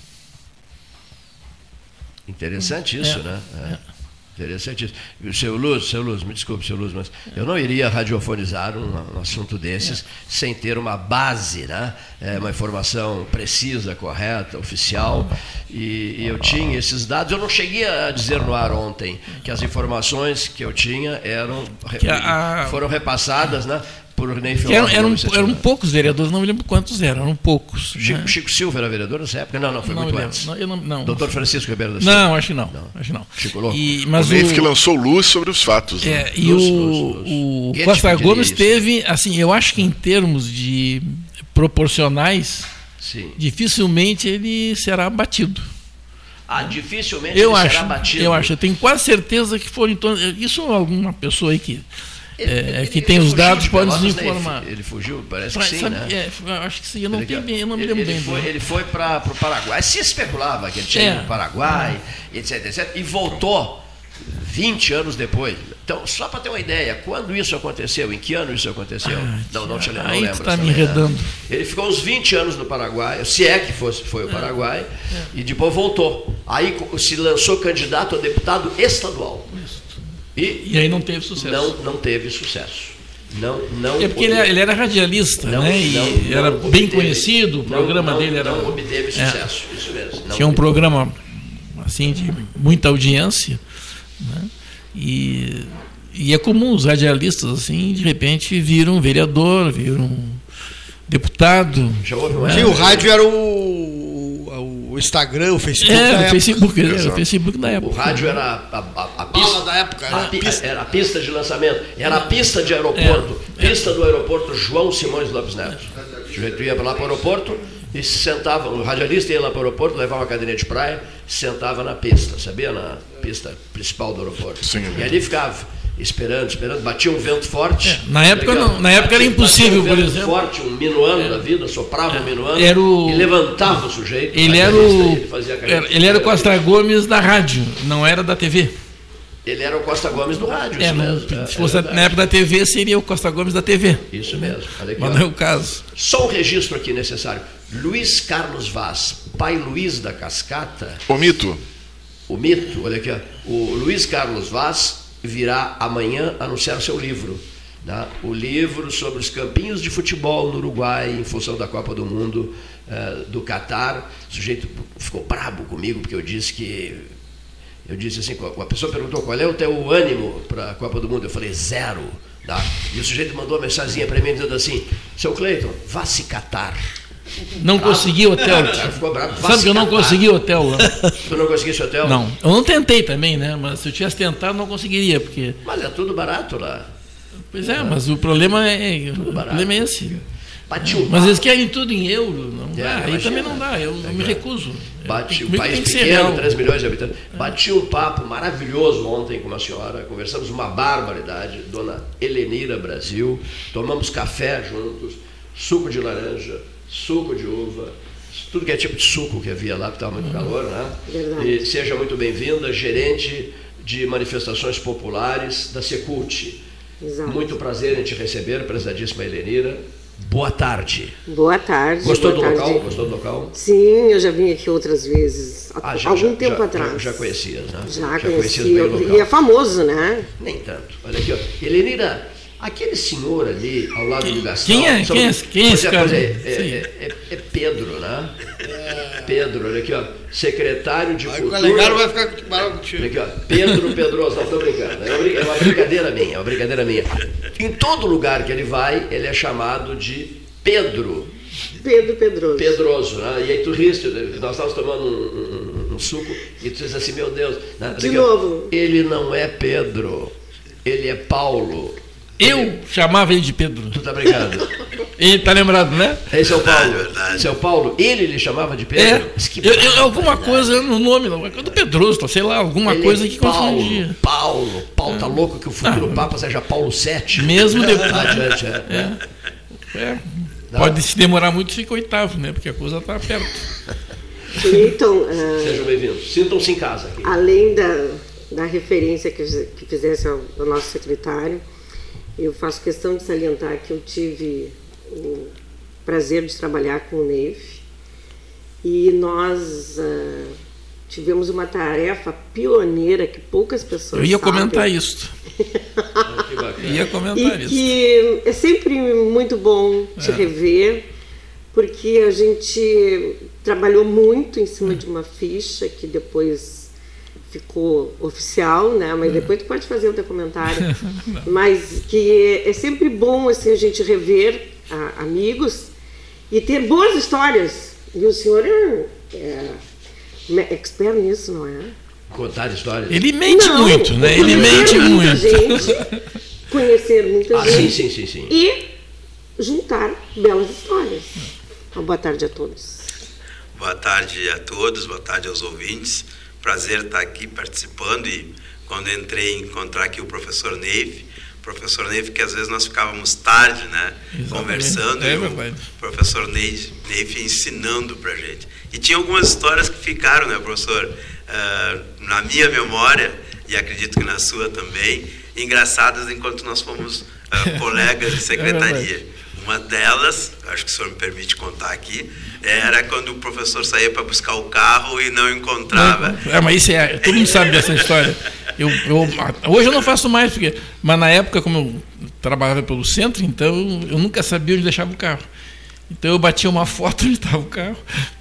Interessante isso, É, né? É. Interessante isso. Seu Luz, seu Luz, me desculpe, seu Luz, mas eu não iria radiofonizar um, um assunto desses sem ter uma base, né? É, uma informação precisa, correta, oficial. E, e eu tinha esses dados. Eu não cheguei a dizer no ar ontem que as informações que eu tinha eram a- foram repassadas, né? Por Ney eram, eram, eram poucos vereadores, não me lembro quantos eram, eram poucos. Chico, né? Chico Silva era vereador nessa época? Não, não, foi Não muito antes. Não, eu não- não. Doutor Francisco Ribeiro da Silva. Não, acho que não. Acho que não. Chico Louco. E, mas o o- que lançou luz sobre os fatos. né? É, e o, o Goethe Costa diria Gomes isso. teve, assim, eu acho que em termos de proporcionais, Sim. dificilmente ele será batido. Ah, dificilmente Eu ele acho, será batido. eu acho, eu tenho quase certeza que foram em torno. Isso alguma pessoa aí que, é, que Ele tem os dados de pode nos informar. Ele fugiu, parece Mas, que sim, sabe, né? é, acho que sim, eu não, Ele- tenho bem, eu não me lembro ele bem. Foi, ele foi para o Paraguai. Se especulava que ele tinha É. ido para o Paraguai, etc, etc. E voltou 20 anos depois. Então, só para ter uma ideia, quando isso aconteceu, em que ano isso aconteceu? não, não te lembro. aí tu lembro tá me também, né? enredando. Ele ficou uns 20 anos no Paraguai, se é que fosse, foi o Paraguai, e depois voltou. Aí se lançou candidato a deputado estadual. E, E aí não teve sucesso. Não, não teve sucesso. Não, não É porque ele, ele era radialista, Não, né? E não, era não bem obteve. conhecido, o programa não, dele era. Não obteve É. sucesso, isso mesmo. não Tinha um obteve. programa assim de muita audiência, né? E, e é comum os radialistas assim, de repente viram vereador, viram deputado. Já houve uma né? Sim, o rádio era o Instagram, o Facebook. da É, o época. Facebook, era o. Facebook da O época. rádio era a, a, a pista da época, a, era pi- pista. era a pista de lançamento, era a pista de aeroporto, pista do aeroporto João Simões Lopes Neto. O sujeito ia lá para o aeroporto e se sentava, o radialista ia lá para o aeroporto, levava uma cadeirinha de praia, se sentava na pista, sabia? Na pista principal do aeroporto. Sim, e ali ficava. Esperando, esperando, batia um vento forte. É, na época não, na época era Batia- impossível, batia um por vento exemplo. forte, um minuano da vida, soprava um minuano Era o- e levantava o sujeito. Ele era o ele fazia era- ele era o Costa Gomes da rádio, não era da TV. Ele era o Costa Gomes do rádio, É, não, mesmo. se É, fosse é na época da TV, seria o Costa Gomes da TV. Isso mesmo. Olha aqui, Mas ó. não é o caso. Só um registro aqui necessário. Luiz Carlos Vaz, pai Luiz da Cascata, O mito. o mito, olha aqui, ó. o Luiz Carlos Vaz virá amanhã anunciar o seu livro. né? O livro sobre os campinhos de futebol no Uruguai, em função da Copa do Mundo eh, do Catar. O sujeito ficou brabo comigo, porque eu disse que. Eu disse assim, a pessoa perguntou qual é o teu ânimo para a Copa do Mundo. Eu falei, zero. Tá? E o sujeito mandou uma mensaginha para mim dizendo assim, seu Cleiton, vá se catar. Não Bravo. consegui hotel. Ficou bravo. Sabe que eu não consegui hotel lá. Tu não conseguisse hotel? Não, eu não tentei também, né? Mas se eu tivesse tentado, não conseguiria, porque. Mas é tudo barato lá. Pois é, mas o problema é, o barato. problema é esse. Bate um Mas eles querem tudo em euro, não É, dá. Aí também não dá, eu, eu me recuso. Bate Comigo país pequeno, real. 3 milhões de habitantes. Bati um papo maravilhoso ontem com uma senhora, conversamos uma barbaridade, dona Helenira Brasil, tomamos café juntos, suco de laranja, suco de uva, tudo que é tipo de suco que havia lá, porque estava muito calor, né? Verdade. E seja muito bem-vinda, gerente de manifestações populares da Secult. Exato. Muito prazer em te receber, prezadíssima Helenira. Boa tarde. Boa tarde. Gostou do boa tarde. local? Gostou do local? Sim, eu já vim aqui outras vezes, há Ah, já, algum já, tempo já, atrás. Já, já conhecias, né? Já, conhecias conheci, bem o local. e é famoso, né? Nem tanto. Olha aqui, ó. Helenira, aquele senhor ali ao lado do Gastão. quem é- quem é esse- quem é esse é, cara? é, é, Sim. é, é- é Pedro, né? Pedro, olha aqui, ó. Secretário de Aí o Cultura. Calegaro vai ficar bravo contigo. Olha aqui, ó. Pedro Pedroso, não estou brincando. É uma, brin- é uma brincadeira minha, é uma brincadeira minha. Em todo lugar que ele vai, ele é chamado de Pedro. Pedro Pedroso. Pedroso, né? E aí tu riste, nós estávamos tomando um, um- um suco e tu diz assim, meu Deus. né? De novo. Ele não é Pedro, ele é Paulo. Eu chamava ele de Pedro. Tu tá brincando? Ele tá lembrado, né? É seu Paulo. Seu Paulo, ele lhe chamava de Pedro? É. Eu, eu- alguma coisa no nome, não, é do Pedroso, sei lá, alguma Ele coisa é que Paulo, confundia. Paulo, Paulo tá louco que o futuro Papa seja Paulo VII. Mesmo depois. Adiante, é. É. É. Pode se demorar muito, fica oitavo, né? Porque a coisa tá perto. Cleiton, ah, Sejam bem-vindos. Sintam-se em casa aqui. além da, da referência que, que fizesse ao, ao nosso secretário, eu faço questão de salientar que eu tive o prazer de trabalhar com o Neif e nós ah, tivemos uma tarefa pioneira que poucas pessoas Eu ia sabem. comentar isso. Ia comentar E isso. que é sempre muito bom te É. rever, porque a gente trabalhou muito em cima de uma ficha que depois ficou oficial, né? Mas depois tu pode fazer o teu comentário. Mas que é sempre bom assim a gente rever a- amigos e ter boas histórias. E o senhor é, é me- expert nisso, não é? Contar histórias. Ele mente Não, muito, né? Ele mente muita muito. gente, conhecer muita Ah, gente. sim, sim, sim. E juntar belas histórias. Então, boa tarde a todos. Boa tarde a todos, boa tarde aos ouvintes. Prazer estar aqui participando e quando entrei encontrar aqui o professor Neif, professor Neif que às vezes nós ficávamos tarde, né, Exatamente. conversando É e o professor Neif, Neif ensinando pra gente. E tinha algumas histórias que ficaram, né, professor, ah, na minha memória e acredito que na sua também, engraçadas enquanto nós fomos ah, colegas de secretaria. Uma delas, acho que o senhor me permite contar aqui, era quando o professor saía para buscar o carro e não encontrava. É, mas isso é. Todo mundo sabe dessa história. Eu, eu- hoje eu não faço mais, porque, mas na época, como eu trabalhava pelo centro, então eu nunca sabia onde deixava o carro. Então eu batia uma foto onde estava o carro,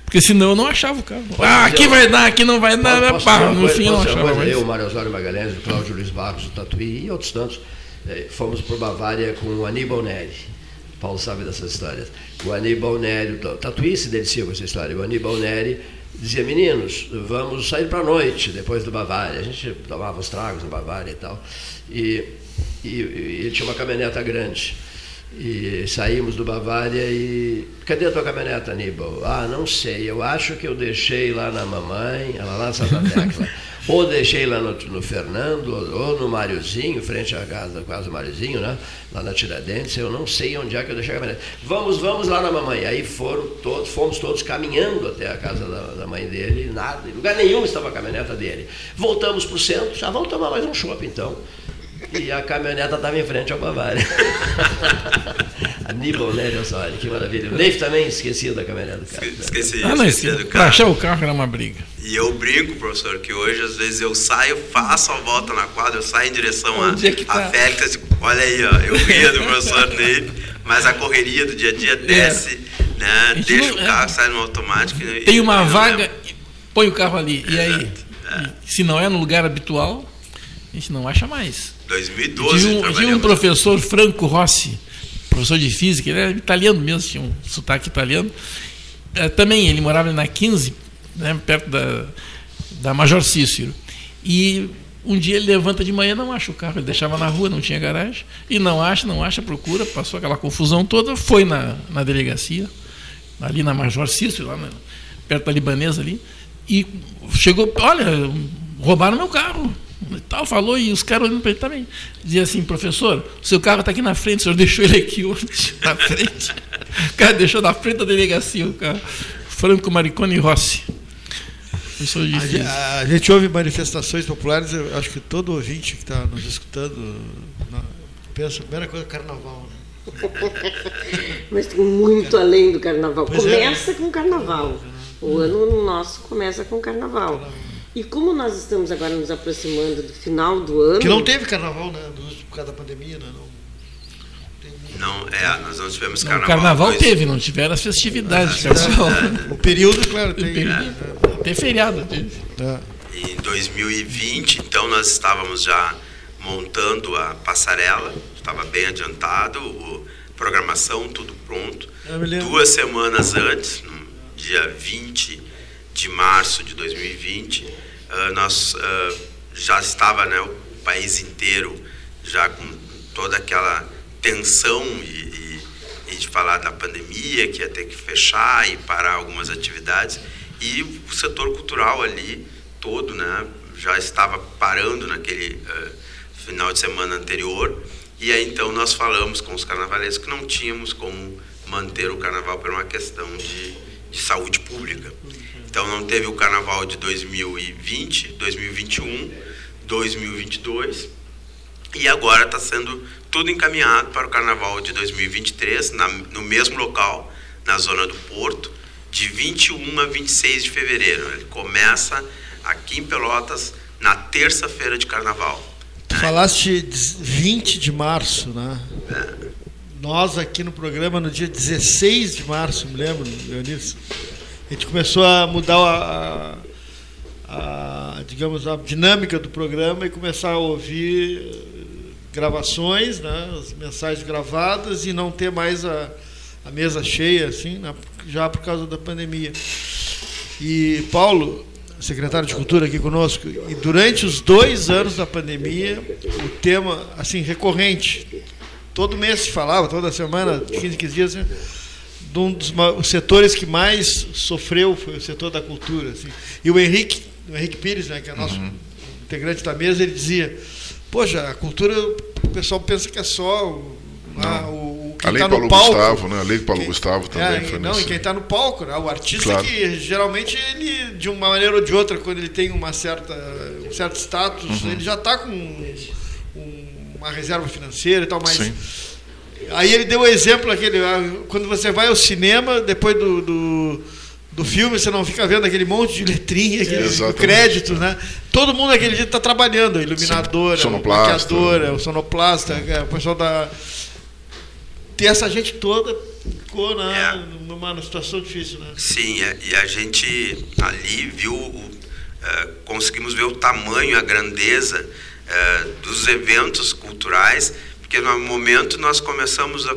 porque senão eu não achava o carro. Ah, aqui vai dar, aqui não vai dar. Posso pá, dizer uma no coisa- fim eu não achava coisa? mais. Eu, Mário Osório Magalhães, o Cláudio Luiz Barros, o Tatuí e outros tantos, eh, fomos para Bavária com o Aníbal Neri. Paulo sabe dessas histórias. O Aníbal Neri, o Tatuí se delicia com essa história. O Aníbal Neri dizia, meninos, vamos sair para a noite, depois do Bavária. A gente tomava os tragos no Bavária e tal. E, e, e ele tinha uma caminhoneta grande. E saímos do Bavária e. Cadê a tua caminhoneta, Aníbal? Ah, não sei. Eu acho que eu deixei lá na mamãe, ela lá na Santa Tecla. ou deixei lá no, no Fernando, ou no Máriozinho, frente à casa, casa do Máriozinho, né? Lá na Tiradentes. Eu não sei onde é que eu deixei a caminhonete. Vamos, vamos lá na mamãe. Aí foram todos, fomos todos caminhando até a casa da, da mãe dele, nada, em lugar nenhum estava a caminhoneta dele. Voltamos para o centro, já vamos tomar mais um chopp então. E a caminhoneta estava em frente ao Bavária. Aníbal Nélio Osório, que maravilha. O Dave também esquecia da caminhoneta do cara. Esqueci, Ah, não, esqueci do carro. achar o carro era uma briga. E eu brinco, professor, que hoje às vezes eu saio, faço a volta na quadra, eu saio em direção a, Onde é que a tá? Félix, olha aí, ó, eu ria do professor Ney, mas a correria do dia a dia desce, né? gente Deixa não- o carro, sai no automático. e- Tem uma e não vaga, põe o carro ali. E aí? E se não é no lugar habitual, a gente não acha mais. 2012 Tinha um, tinha um professor Franco Rossi, professor de física, ele era italiano mesmo, tinha um sotaque italiano. Eh, também ele morava na 15, né, perto da, da Major Cícero. E um dia ele levanta de manhã não acha o carro, ele deixava na rua, não tinha garagem, e não acha, não acha, procura, passou aquela confusão toda, foi na, na delegacia, ali na Major Cícero, lá na- perto da libanesa ali, e chegou, olha, roubaram meu carro. E tal, falou, e os caras olhando para ele também. Dizia assim, professor, o seu carro está aqui na frente, o senhor deixou ele aqui hoje, na frente. O cara deixou na frente da delegacia o carro. Franco Maricone Rossi. A, a gente ouve manifestações populares, eu acho que todo ouvinte que está nos escutando na- pensa, a primeira coisa é carnaval. Né? Mas tem muito além do carnaval. Pois é. começa com o carnaval. O ano nosso começa com o carnaval. E como nós estamos agora nos aproximando do final do ano. Que não teve carnaval, né? Por causa da pandemia, né? Não, Não, é, nós não tivemos Não, carnaval. carnaval dois- teve, não tiveram as festividades de Ah, carnaval. é. O período, claro, tem. período, Tem feriado. teve. Em 2020, então, nós estávamos já montando a passarela, estava bem adiantado, o, programação, tudo pronto. Duas semanas antes, no dia 20 de março de 2020, ah, nós ah, já estava né, o país inteiro já com toda aquela tensão e, e, e de falar da pandemia, que ia ter que fechar e parar algumas atividades. E o setor cultural ali todo né, já estava parando naquele uh, final de semana anterior. E aí então nós falamos com os carnavalescos que não tínhamos como manter o carnaval por uma questão de, de saúde pública. Então não teve o carnaval de 2020, 2021, 2022 e agora está sendo tudo encaminhado para o carnaval de 2023 na, no mesmo local, na zona do Porto, de 21 a 26 de fevereiro. Ele começa aqui em Pelotas na terça-feira de carnaval. Tu falaste 20 de março, né? É. Nós aqui no programa no dia 16 de março, me lembro, Leonis, a gente começou a mudar a, a, a, digamos, a dinâmica do programa e começar a ouvir eh, gravações, né, as mensagens gravadas e não ter mais a, a mesa cheia, assim, né, já por causa da pandemia. E Paulo, secretário de Cultura aqui conosco, e durante os dois anos da pandemia, o tema, assim, recorrente, todo mês se falava, toda semana, 15, 15 dias, assim, de um dos setores que mais sofreu foi o setor da cultura. Assim. E o Henrique, o Henrique Pires, né, que é nosso uhum. integrante da mesa, ele dizia, poxa, a cultura, o pessoal pensa que é só o, a, o a Lei tá Paulo palco, Gustavo, né? A Lei Paulo quem, Gustavo também é, foi Não, nesse... e quem está no palco, né? O artista claro. que geralmente ele, de uma maneira ou de outra, quando ele tem uma certa, um certo status, uhum. ele já está com um, uma reserva financeira e tal, mas. Sim. Aí ele deu o exemplo aquele, ah, quando você vai ao cinema, depois do, do, do filme, você não fica vendo aquele monte de letrinha, aquele crédito, né? Todo mundo naquele dia está trabalhando, a iluminadora, o maquiadora, o sonoplasta, é, o pessoal da ter essa gente toda ficou né, é. numa situação difícil, né? Sim, é, e a gente ali viu, uh, conseguimos ver o tamanho, a grandeza uh, dos eventos culturais, porque no momento nós começamos a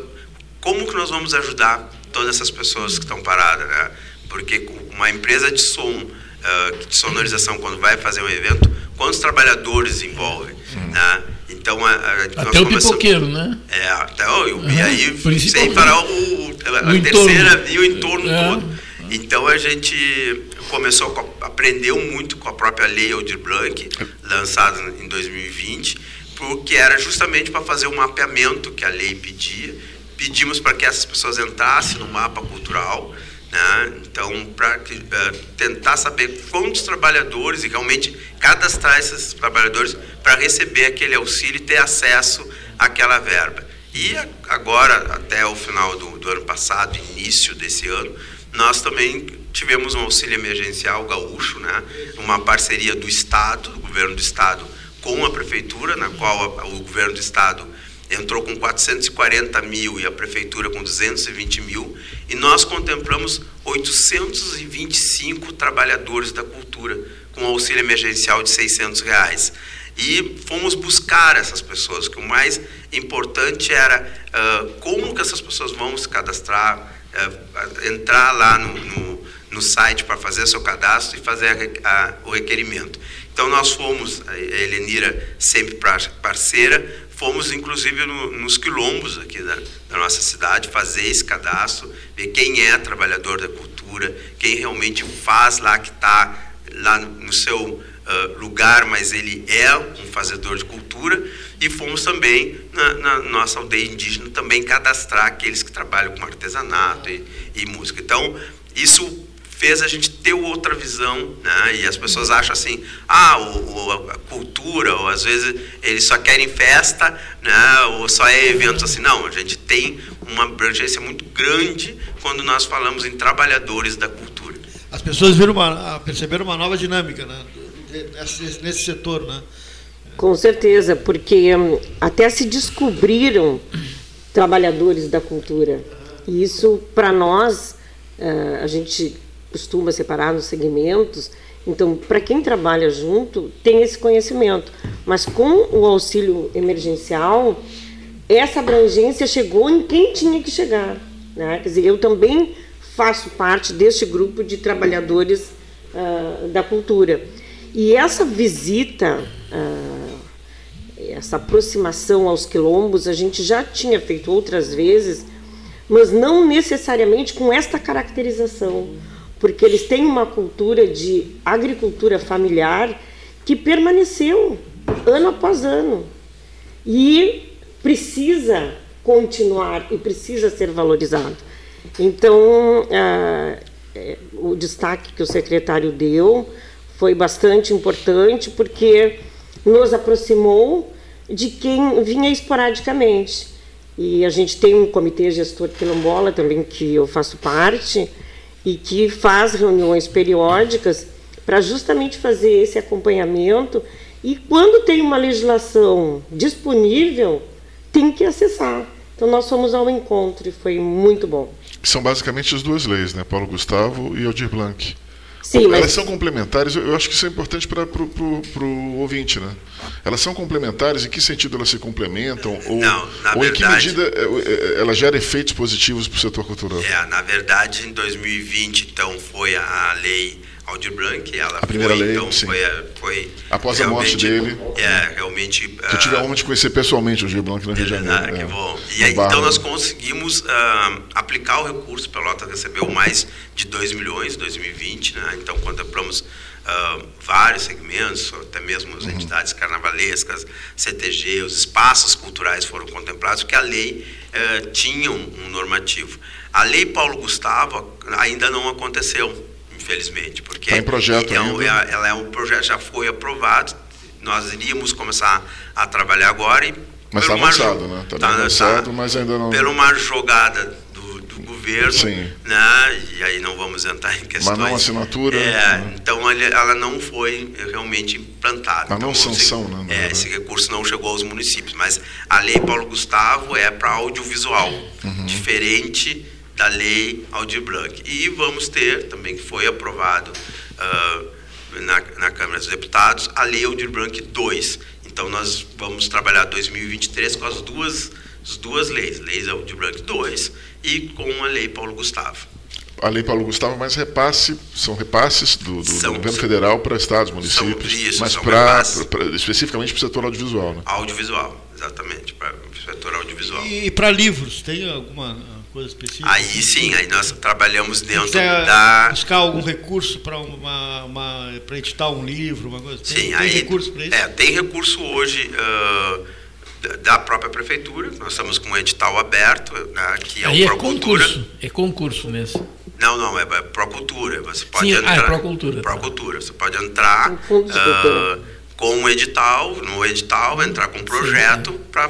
como que nós vamos ajudar todas essas pessoas que estão paradas, né? Porque uma empresa de som, uh, de sonorização, quando vai fazer um evento, quantos trabalhadores envolve, hum. né? Então, a, a, até o pipoqueiro, né? É, até o, uhum. e aí sem parar o, o, a o terceira e o entorno é. todo. Então a gente começou a aprendeu muito com a própria lei Aldir Blanc, lançada em 2020, porque era justamente para fazer o mapeamento que a lei pedia. Pedimos para que essas pessoas entrassem no mapa cultural, né? Então, para uh, eh, tentar saber quantos trabalhadores e realmente cadastrar esses trabalhadores para receber aquele auxílio e ter acesso àquela verba. E agora, até o final do, do ano passado, início desse ano, nós também tivemos um auxílio emergencial gaúcho, né? uma parceria do Estado, do governo do Estado, com a prefeitura, na qual a, o governo do Estado entrou com 440 mil e a prefeitura com 220 mil, e nós contemplamos 825 trabalhadores da cultura com auxílio emergencial de 600 reais. E fomos buscar essas pessoas, que o mais importante era uh, como que essas pessoas vão se cadastrar, uh, entrar lá no, no, no site para fazer seu cadastro e fazer a, a, o requerimento. Então nós fomos, a Helenira sempre parceira, fomos inclusive no, nos quilombos aqui da, da, nossa cidade fazer esse cadastro, ver quem é trabalhador da cultura, quem realmente faz lá, que está lá no seu uh, lugar, mas ele é um fazedor de cultura, e fomos também na, na, nossa aldeia indígena também cadastrar aqueles que trabalham com artesanato e, e música. Então, isso fez a gente ter outra visão, né? E as pessoas acham assim, ah, o, o, a cultura, ou às vezes eles só querem festa, né? Ou só é eventos assim. Não, a gente tem uma abrangência muito grande quando nós falamos em trabalhadores da cultura. As pessoas viram uma, perceberam uma nova dinâmica, né? Nesse setor, né? Com certeza, porque hum, até se descobriram trabalhadores da cultura. E isso, para nós, uh, a gente costuma separar nos segmentos. Então, para quem trabalha junto, tem esse conhecimento. Mas com o auxílio emergencial, essa abrangência chegou em quem tinha que chegar. Né? Quer dizer, eu também faço parte deste grupo de trabalhadores uh, da cultura. E essa visita, uh, essa aproximação aos quilombos a gente já tinha feito outras vezes, mas não necessariamente com esta caracterização, porque eles têm uma cultura de agricultura familiar que permaneceu ano após ano e precisa continuar e precisa ser valorizado. Então, ah, é, o destaque que o secretário deu foi bastante importante porque nos aproximou de quem vinha esporadicamente. E a gente tem um comitê gestor quilombola também que eu faço parte e que faz reuniões periódicas para justamente fazer esse acompanhamento e quando tem uma legislação disponível, tem que acessar. Então nós fomos ao encontro e foi muito bom. São basicamente as duas leis, né? Paulo Gustavo e Aldir Blanc. Sim, mas... Elas são complementares, eu acho que isso é importante para o ouvinte, né? Elas são complementares, em que sentido elas se complementam? Ou, Não, na ou verdade, em que medida eh, eh, ela gera efeitos positivos para o setor cultural? É, na verdade, em 2020, então, foi a lei Aldir Blanc, ela A primeira foi, lei, então, sim. foi, a- foi Após a morte dele. É, realmente. Que eu tive a ah, honra de conhecer pessoalmente o Aldir Blanc no Rio de Janeiro. Ah, que é, bom. E aí, então nós conseguimos ah, aplicar o recurso, Pelota recebeu mais de 2 milhões em 2020, né? então contemplamos ah, vários segmentos, até mesmo Uhum. as entidades carnavalescas, CTG, os espaços culturais foram contemplados, porque a lei eh, tinha um, um normativo. A lei Paulo Gustavo ainda não aconteceu, infelizmente, porque Tá em projeto é um- ainda. é- ela é um projeto já foi aprovado. Nós iríamos começar a trabalhar agora e Mas está avançado, né? Está tá- bem tá- avançado, mas ainda não. Pela uma jogada do, do governo, Sim. né? E aí não vamos entrar em questões. Mas não assinatura. É, né? então ela não foi realmente implantada. Mas não Então, sanção, esse, né, É, esse recurso não chegou aos municípios, mas a lei Paulo Gustavo é para audiovisual, Uhum. diferente da lei Aldir Blanc. E vamos ter, também que foi aprovado ah, na, na Câmara dos Deputados, a lei Aldir Blanc 2. Então nós vamos trabalhar 2023 com as duas, as duas leis, leis Aldir Blanc 2 e com a lei Paulo Gustavo. A lei Paulo Gustavo, mas repasse, são repasses do, do- do São- governo federal para estados, municípios, isso, mas são pra, repasses. pra- especificamente para o setor audiovisual. Né? Audiovisual, exatamente, para o setor audiovisual. E para livros, tem alguma coisa específica? Aí sim, aí nós trabalhamos dentro quiser da. buscar algum recurso para uma, uma para editar um livro, uma coisa, tem, Sim, tem aí, recurso para isso? É, tem recurso hoje ah, da- própria prefeitura. Nós estamos com um edital aberto, né, que é Aí o é Procultura. concurso. É concurso nesse. Não, não, é, é Procultura. Você pode Sim, ah, entrar. é Procultura, tá. Procultura. Você pode entrar fundo de ah, cultura. Com um edital, no edital, entrar com um projeto para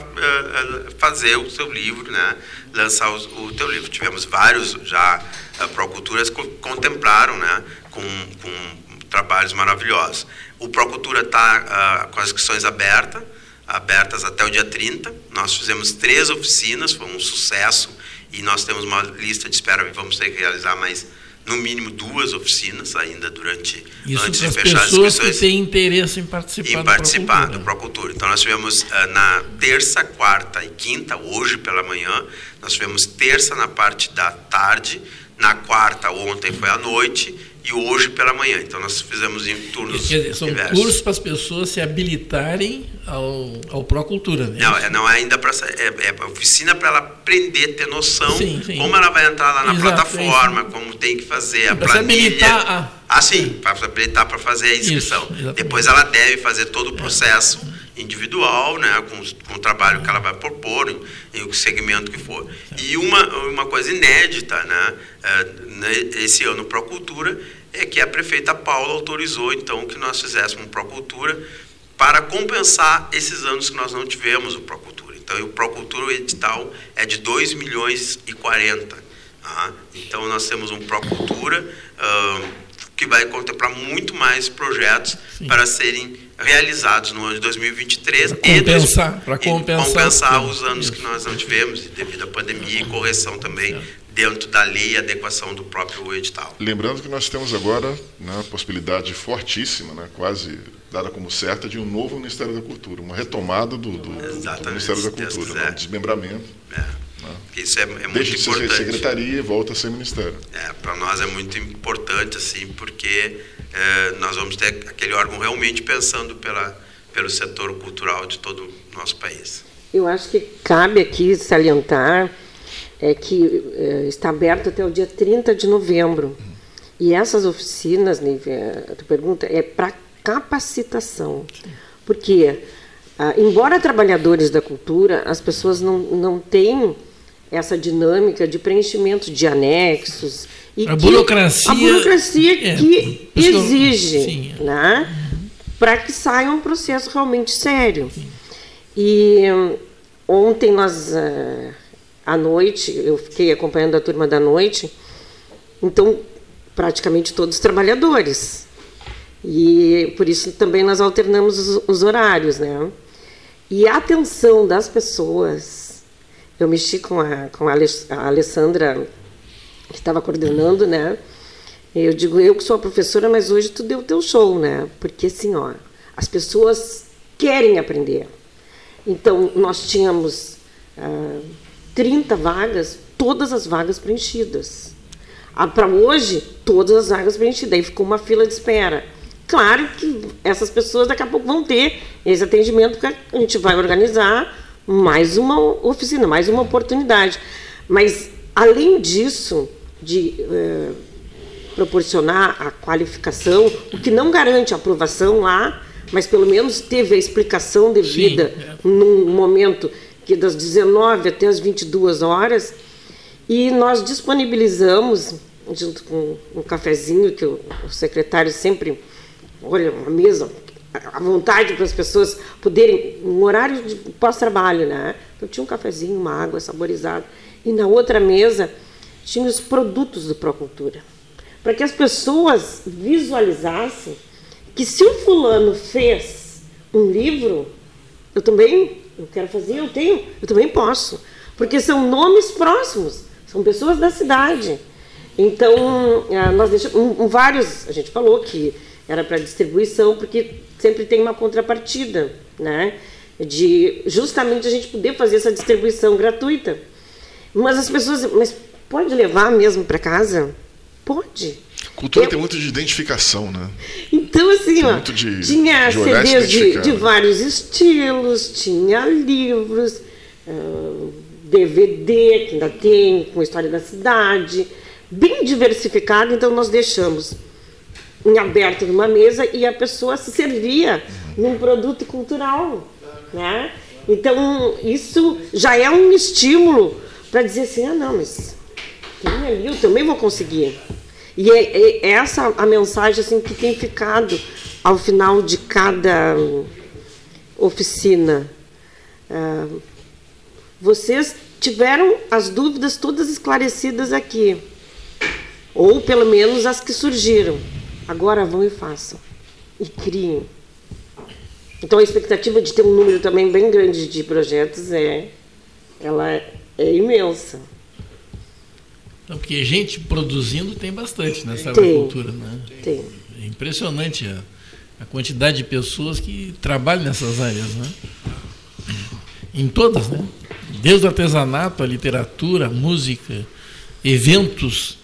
fazer o seu livro, né? Lançar os- o, teu livro. Tivemos vários já uh, Proculturas que contemplaram, né? Com, com trabalhos maravilhosos. O Procultura está com as inscrições abertas, abertas até o dia 30. Nós fizemos três oficinas, foi um sucesso e nós temos uma lista de espera e vamos ter que realizar mais no mínimo duas oficinas ainda durante Isso antes de fechar as pessoas que têm interesse em participar em do participar Procultura. do Procultura. Então nós tivemos ah, na terça, quarta e quinta, hoje pela manhã, nós tivemos terça na parte da tarde, na quarta ontem foi à noite e hoje pela manhã. Então nós fizemos em turnos Quer dizer, são diversos. cursos para as pessoas se habilitarem ao, ao Procultura. Né? Não, é, não é ainda para é, é oficina para ela aprender, ter noção Sim, sim. como ela vai entrar lá na Exato, plataforma, como tem que fazer a planilha. habilitar a- Ah, sim, para se habilitar para fazer a inscrição. Isso. Depois ela deve fazer todo o processo individual, né, com, com o trabalho que ela vai propor, em, em o segmento que for. E uma, uma coisa inédita, né, eh, né, esse ano Procultura, é que a prefeita Paula autorizou, então, que nós fizéssemos um Procultura para compensar esses anos que nós não tivemos o Procultura. Então, o Procultura, o edital, é de 2 milhões e 40. tá? Então, nós temos um Procultura ah, que vai contemplar muito mais projetos para serem realizados no ano de 2023 Pra e compensar, e compensar compensar os os anos que nós não tivemos devido à pandemia e correção também dentro da lei e adequação do próprio edital. Lembrando que nós temos agora né, a possibilidade fortíssima, né, quase dada como certa, de um novo Ministério da Cultura, uma retomada do, do- do Ministério da Cultura, quiser. um desmembramento. Isso é, é muito Deixa de importante. secretaria e volta a ser ministério. É, para nós é muito importante, assim, porque é, nós vamos ter aquele órgão realmente pensando pela, pelo setor cultural de todo o nosso país. Eu acho que cabe aqui salientar é que é, está aberto até o dia 30 de novembro. E essas oficinas, Nívia, a tua pergunta, é para capacitação. Porque, ah, embora trabalhadores da cultura, as pessoas não, não têm essa dinâmica de preenchimento de anexos. E a que- burocracia. A burocracia É, que exige, sim. né? para que saia um processo realmente sério. E hum, ontem nós, eh, à noite, eu fiquei acompanhando a turma da noite, então praticamente todos trabalhadores. E por isso também nós alternamos os, os horários, né? E a atenção das pessoas, eu mexi com a, com a Ale- a Alessandra, que estava coordenando, né? Eu digo, eu que sou a professora, mas hoje tu deu o teu show, né? Porque assim, ó, as pessoas querem aprender. Então, nós tínhamos ah, 30 vagas, todas as vagas preenchidas. Para hoje, todas as vagas preenchidas. Aí ficou uma fila de espera. Claro que essas pessoas daqui a pouco vão ter esse atendimento, porque a gente vai organizar mais uma oficina, mais uma oportunidade. Mas, além disso, de eh, proporcionar a qualificação, o que não garante a aprovação lá, mas pelo menos teve a explicação devida num momento que das 19 até as 22 horas, e nós disponibilizamos, junto com um cafezinho que o, o secretário sempre, olha, uma mesa à vontade para as pessoas poderem, um horário de pós-trabalho, né? Então tinha um cafezinho, uma água saborizada, e na outra mesa tinha os produtos do Procultura para que as pessoas visualizassem que se o fulano fez um livro, eu também eu quero fazer, eu tenho, eu também posso, porque são nomes próximos, são pessoas da cidade. Então ah, nós deixamos um- um- vários, a gente falou que era para distribuição, porque sempre tem uma contrapartida, né? De justamente a gente poder fazer essa distribuição gratuita. Mas as pessoas, mas pode levar mesmo para casa? Pode. Cultura Eu- tem muito de identificação, né? Então, assim, Tem ó, muito de- tinha de CDs de, de vários estilos, tinha livros, ah, DVD, que ainda tem, com a história da cidade, bem diversificado, então nós deixamos em aberto numa mesa e a pessoa se servia num produto cultural, né? Então, isso já é um estímulo para dizer assim, ah, não, mas tem ali, eu também vou conseguir. E é, é essa a mensagem assim que tem ficado ao final de cada oficina. Ah, vocês tiveram as dúvidas todas esclarecidas aqui, ou pelo menos as que surgiram. Agora vão e façam e criem. Então a expectativa de ter um número também bem grande de projetos é, ela é, é imensa. Não, porque gente produzindo tem bastante nessa Tem. agricultura, né? Tem. É impressionante a, a quantidade de pessoas que trabalham nessas áreas, né? Em todas, né? Desde o artesanato, a literatura, a música, eventos.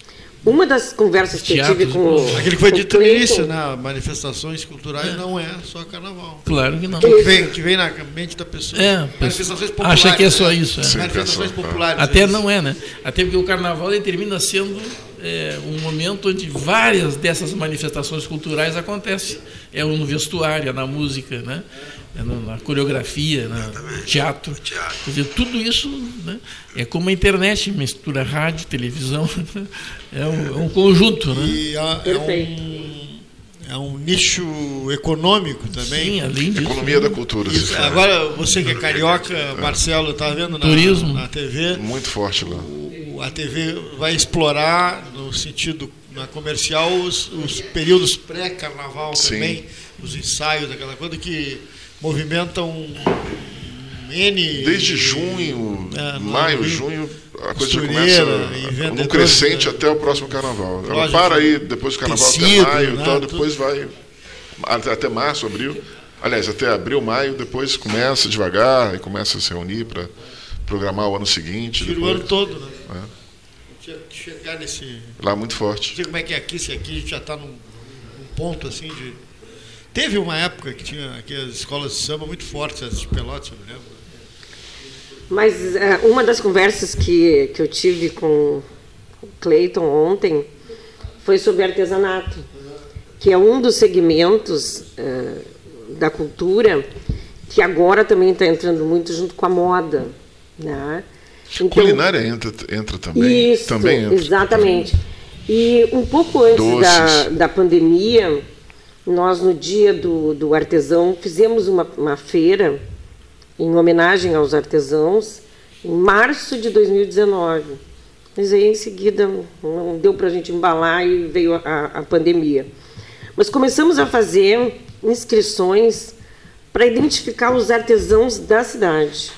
Uma das conversas que eu tive com o- Aquele que foi dito no início, né? Manifestações culturais não é só carnaval. Claro que não. Que vem, que vem na mente da pessoa. É, manifestações populares. acha que é só né? isso. é. Manifestações populares. Até é não é, né? Até porque o carnaval ele termina sendo é, um momento onde várias dessas manifestações culturais acontecem. É no vestuário, é na música, né? É no- na coreografia, no teatro. Quer dizer, tudo isso né? é como a internet, mistura rádio, televisão. É um, é um conjunto, né? E a- é, um, é um nicho econômico também. Sim, além disso. Economia da cultura, Isso, agora, você que é carioca, Marcelo, tá vendo na, Turismo. na TV? Muito forte lá. O- A TV vai explorar, no sentido na comercial, os, os períodos pré-carnaval também, os ensaios, aquela coisa que movimentam N. Desde junho, É, maio, Rio. junho, a coisa já começa num vendedores, crescente né? até o próximo carnaval. Ela para aí depois do carnaval tecido, até maio, né, tal, tudo. depois vai até março, abril. Aliás, até abril, maio, depois começa devagar e começa a se reunir para programar o ano seguinte. Tira o ano todo, né? É. Tinha que chegar nesse. Lá muito forte. Não sei como é que é aqui, se aqui a gente já está num, num ponto assim de. Teve uma época que tinha aqui as escolas de samba muito fortes, as de Pelotas, eu me lembro. Mas é, uma das conversas que, que eu tive com o Cleiton ontem foi sobre artesanato, que é um dos segmentos é, da cultura que agora também está entrando muito junto com a moda. Né? Então, Culinária entra, entra também. Isso, também entra, exatamente. E um pouco antes da, da pandemia, nós no dia do, do artesão fizemos uma, uma feira em homenagem aos artesãos em março de 2019. Mas aí em seguida não deu para a gente embalar e veio a, a pandemia. Mas começamos a fazer inscrições para identificar os artesãos da cidade.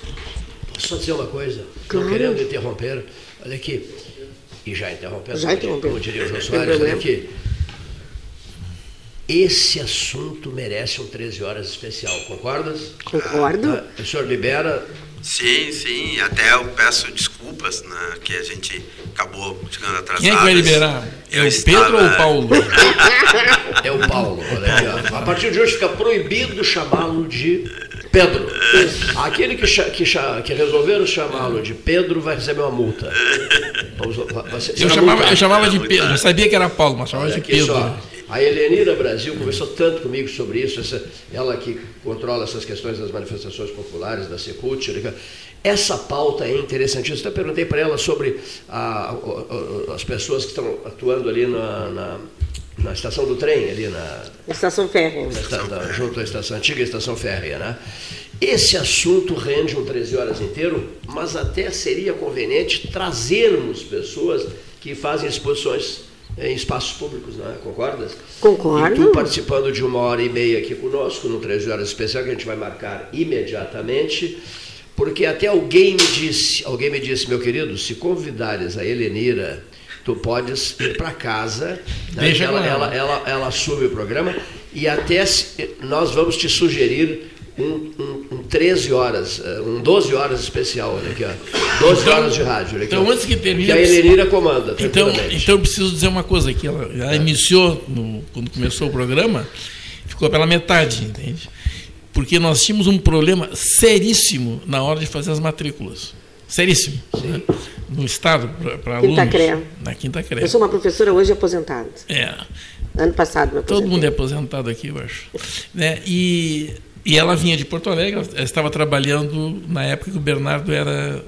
Só dizer uma coisa, Claro. não querendo interromper, olha aqui, e já interrompendo, Já interrompeu. como diria o João Soares, olha aqui. Esse assunto merece um 13 horas especial, concordas? Concordo. Ah, o senhor libera Sim, sim. Até eu peço desculpas né, que a gente acabou chegando atrasado. Quem é que vai liberar? É o Pedro ou o Paulo? É o Paulo, olha. A partir de hoje fica proibido chamá-lo de Pedro. Aquele que, que, que resolveram chamá-lo de Pedro vai receber uma multa. Vamos- vai- ser- Eu chamava, multado. eu chamava de Pedro, eu sabia que era Paulo, mas chamava Olha de aqui Pedro. só. A Helenira Brasil conversou tanto comigo sobre isso, essa- ela que controla essas questões das manifestações populares, da Secult. Essa pauta é interessantíssima. Eu perguntei para ela sobre a- o- as pessoas que estão atuando ali na, na, na estação do trem, ali na, Estação Férrea. na- junto à estação, antiga estação férrea. Né? Esse assunto rende um 13 horas inteiro, mas até seria conveniente trazermos pessoas que fazem exposições em espaços públicos, não é? concordas? Concordo. E tu participando de uma hora e meia aqui conosco, no 13 horas especial, que a gente vai marcar imediatamente, porque até alguém me disse, alguém me disse, meu querido, se convidares a Helenira, tu podes ir para casa, né? Deixa ela, ela. ela, ela, ela assume o programa e até se- nós vamos te sugerir um, um, um 13 horas, eh, um 12 horas especial, olha aqui, ó. 12 Então- horas de rádio, olha aqui, Então, ó. antes que termine. Que a Helenira comanda, Então, então eu preciso dizer uma coisa aqui. Ela, ela iniciou, no- quando começou o programa, ficou pela metade, entende? Porque nós tínhamos um problema seríssimo na hora de fazer as matrículas. Seríssimo. né? No Estado, para alunos. Quinta CREA. Na Quinta CREA. Eu sou uma professora hoje aposentada. É. Ano passado me aposentei. Todo mundo é aposentado aqui, eu acho. Né? E, e ela vinha de Porto Alegre, ela estava trabalhando na época que o Bernardo era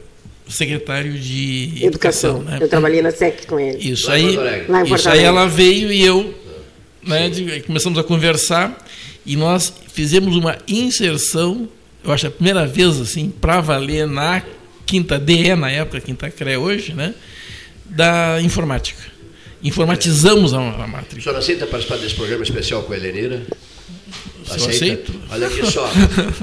secretário de Educação. Educação. né? Eu trabalhei na SEC com ele. Isso Lá em aí, Porto Alegre. Lá em Porto isso aí ela veio e eu, né, de- começamos a conversar e nós fizemos uma inserção, eu acho a primeira vez assim, para valer na quinta DE, na época, quinta CRE hoje, né, da informática. Informatizamos a, a O matrícula. senhor aceita participar desse programa especial com a Helenira? Eu aceito. Olha aqui só.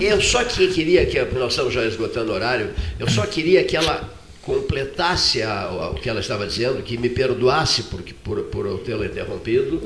Eu só que queria que, nós estamos já esgotando o horário, eu só queria que ela completasse a- o que ela estava dizendo, que me perdoasse por, por, por eu tê-la interrompido,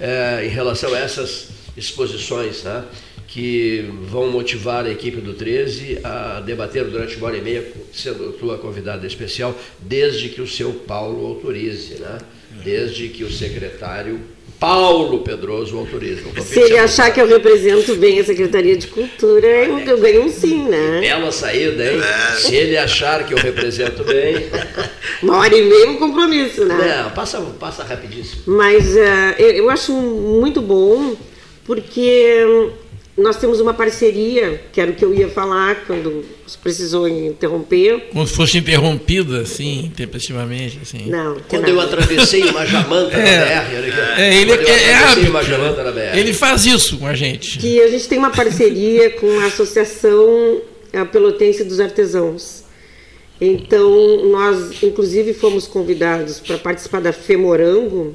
eh, em relação a essas exposições, né? que vão motivar a equipe do 13 a debater durante uma hora e meia, sendo tua convidada especial, desde que o seu Paulo autorize, né? desde que o secretário Paulo Pedroso autorize. Não tô Se ele achar que eu represento bem a Secretaria de Cultura, eu, eu ganho um sim, né? Bela saída, hein? Se ele achar que eu represento bem. Uma hora e meia é um compromisso, né? Não, passa, passa rapidíssimo. Mas eh, eu, eu acho muito bom, porque nós temos uma parceria, que era o que eu ia falar quando precisou interromper. Como se fosse interrompida, assim, tempestivamente. Assim. Não, Quando nada. eu atravessei uma jamanta na BR, olha aqui. É, ele, Quando é, é hábito. uma jamanta na BR. Ele faz isso com a gente. que a gente tem uma parceria com a Associação Pelotense dos Artesãos. Então, nós, inclusive, fomos convidados para participar da FEMORANGO,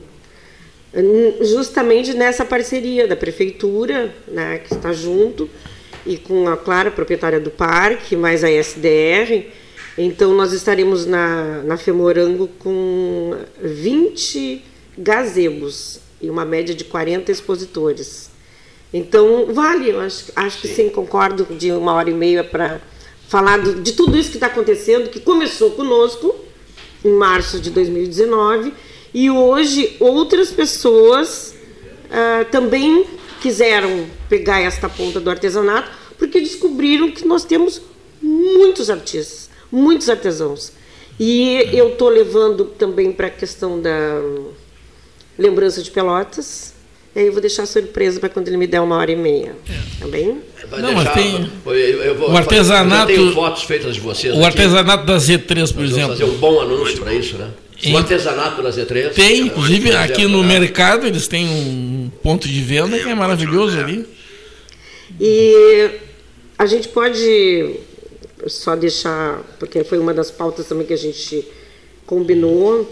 justamente nessa parceria da Prefeitura, né, que está junto, e com a Clara, proprietária do parque, mais a SDR. Então, nós estaremos na, na FEMORANGO com 20 gazebos e uma média de 40 expositores. Então, vale, eu acho, acho que sim, concordo de uma hora e meia para falar do- de tudo isso que está acontecendo, que começou conosco em março de 2019 e hoje outras pessoas ah, também quiseram pegar esta ponta do artesanato, porque descobriram que nós temos muitos artistas, muitos artesãos. E eu estou levando também para a questão da lembrança de Pelotas. E aí eu vou deixar surpresa para quando ele me der uma hora e meia. Tá bem? Vai Não, mas deixar- tem- eu- eu vou- o artesanato- Eu tenho fotos feitas de vocês. O aqui. artesanato da Z3, por Nós vamos exemplo. fazer um bom anúncio para isso, né? Em- O artesanato na Z3. Tem, inclusive por aqui no né? mercado eles têm um ponto de venda que é maravilhoso ali. E a gente pode só deixar, porque foi uma das pautas também que a gente combinou,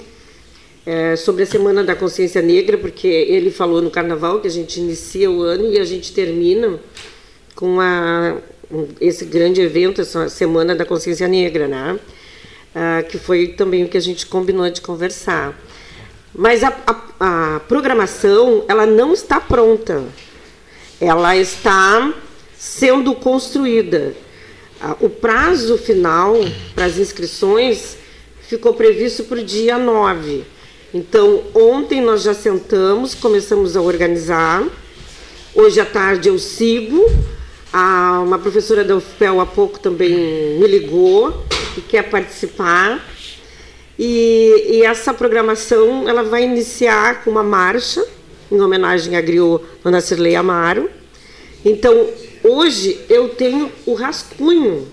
é, sobre a Semana da Consciência Negra, porque ele falou no Carnaval que a gente inicia o ano e a gente termina com a, esse grande evento, essa Semana da Consciência Negra, né? Ah, que foi também o que a gente combinou de conversar. Mas a, a, a programação ela não está pronta ela está sendo construída. Ah, O prazo final para as inscrições ficou previsto para o dia 9. Então, ontem nós já sentamos, começamos a organizar. Hoje à tarde eu sigo. Ah, uma professora da UFPEL há pouco também me ligou e quer participar. E, e essa programação ela vai iniciar com uma marcha em homenagem à griot Dona Cirlei Amaro. Então, hoje eu tenho o rascunho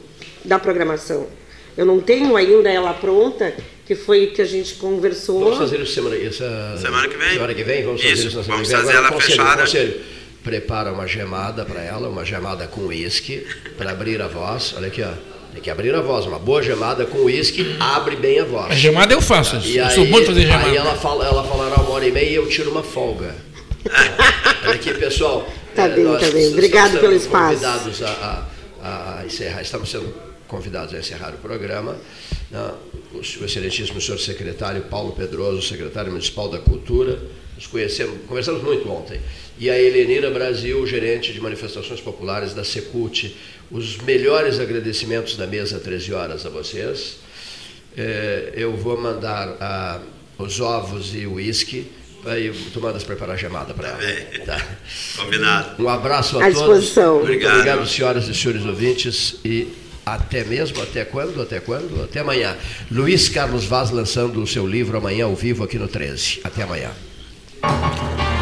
da programação. Eu não tenho ainda ela pronta, que foi o que a gente conversou. Vamos fazer isso semana, essa, Semana que vem. Semana que vem, vamos fazer Isso, isso na semana vamos que vem. fazer Agora, ela conselho, fechada. conselho, prepara uma gemada para ela, uma gemada com uísque, para abrir a voz. Olha aqui, ó. Tem que abrir a voz. Uma boa gemada com uísque abre bem a voz. A gemada eu faço, E eu aí, sou bom de fazer gemada. Aí ela, fala, ela falará uma hora e meia e eu tiro uma folga. Olha aqui, pessoal. Tá eh, bem, nós tá bem. Obrigado pelo espaço. Convidados a, a- a encerrar, estamos sendo convidados a encerrar o programa. né? O excelentíssimo senhor secretário Paulo Pedroso, secretário municipal da Cultura, nos conhecemos, conversamos muito ontem. E a Helenira Brasil, gerente de manifestações populares da Secult. Os melhores agradecimentos da mesa 13 horas a vocês. Eh, eu vou mandar ah, os ovos e o uísque. Aí tu mandas preparar a gemada para ela. Tá. Combinado. Um abraço a À todos. disposição. Muito Obrigado. obrigado, senhoras e senhores ouvintes. E até mesmo, até quando? Até quando? Até amanhã. Luiz Carlos Vaz lançando o seu livro amanhã ao vivo aqui no 13. Até amanhã. Música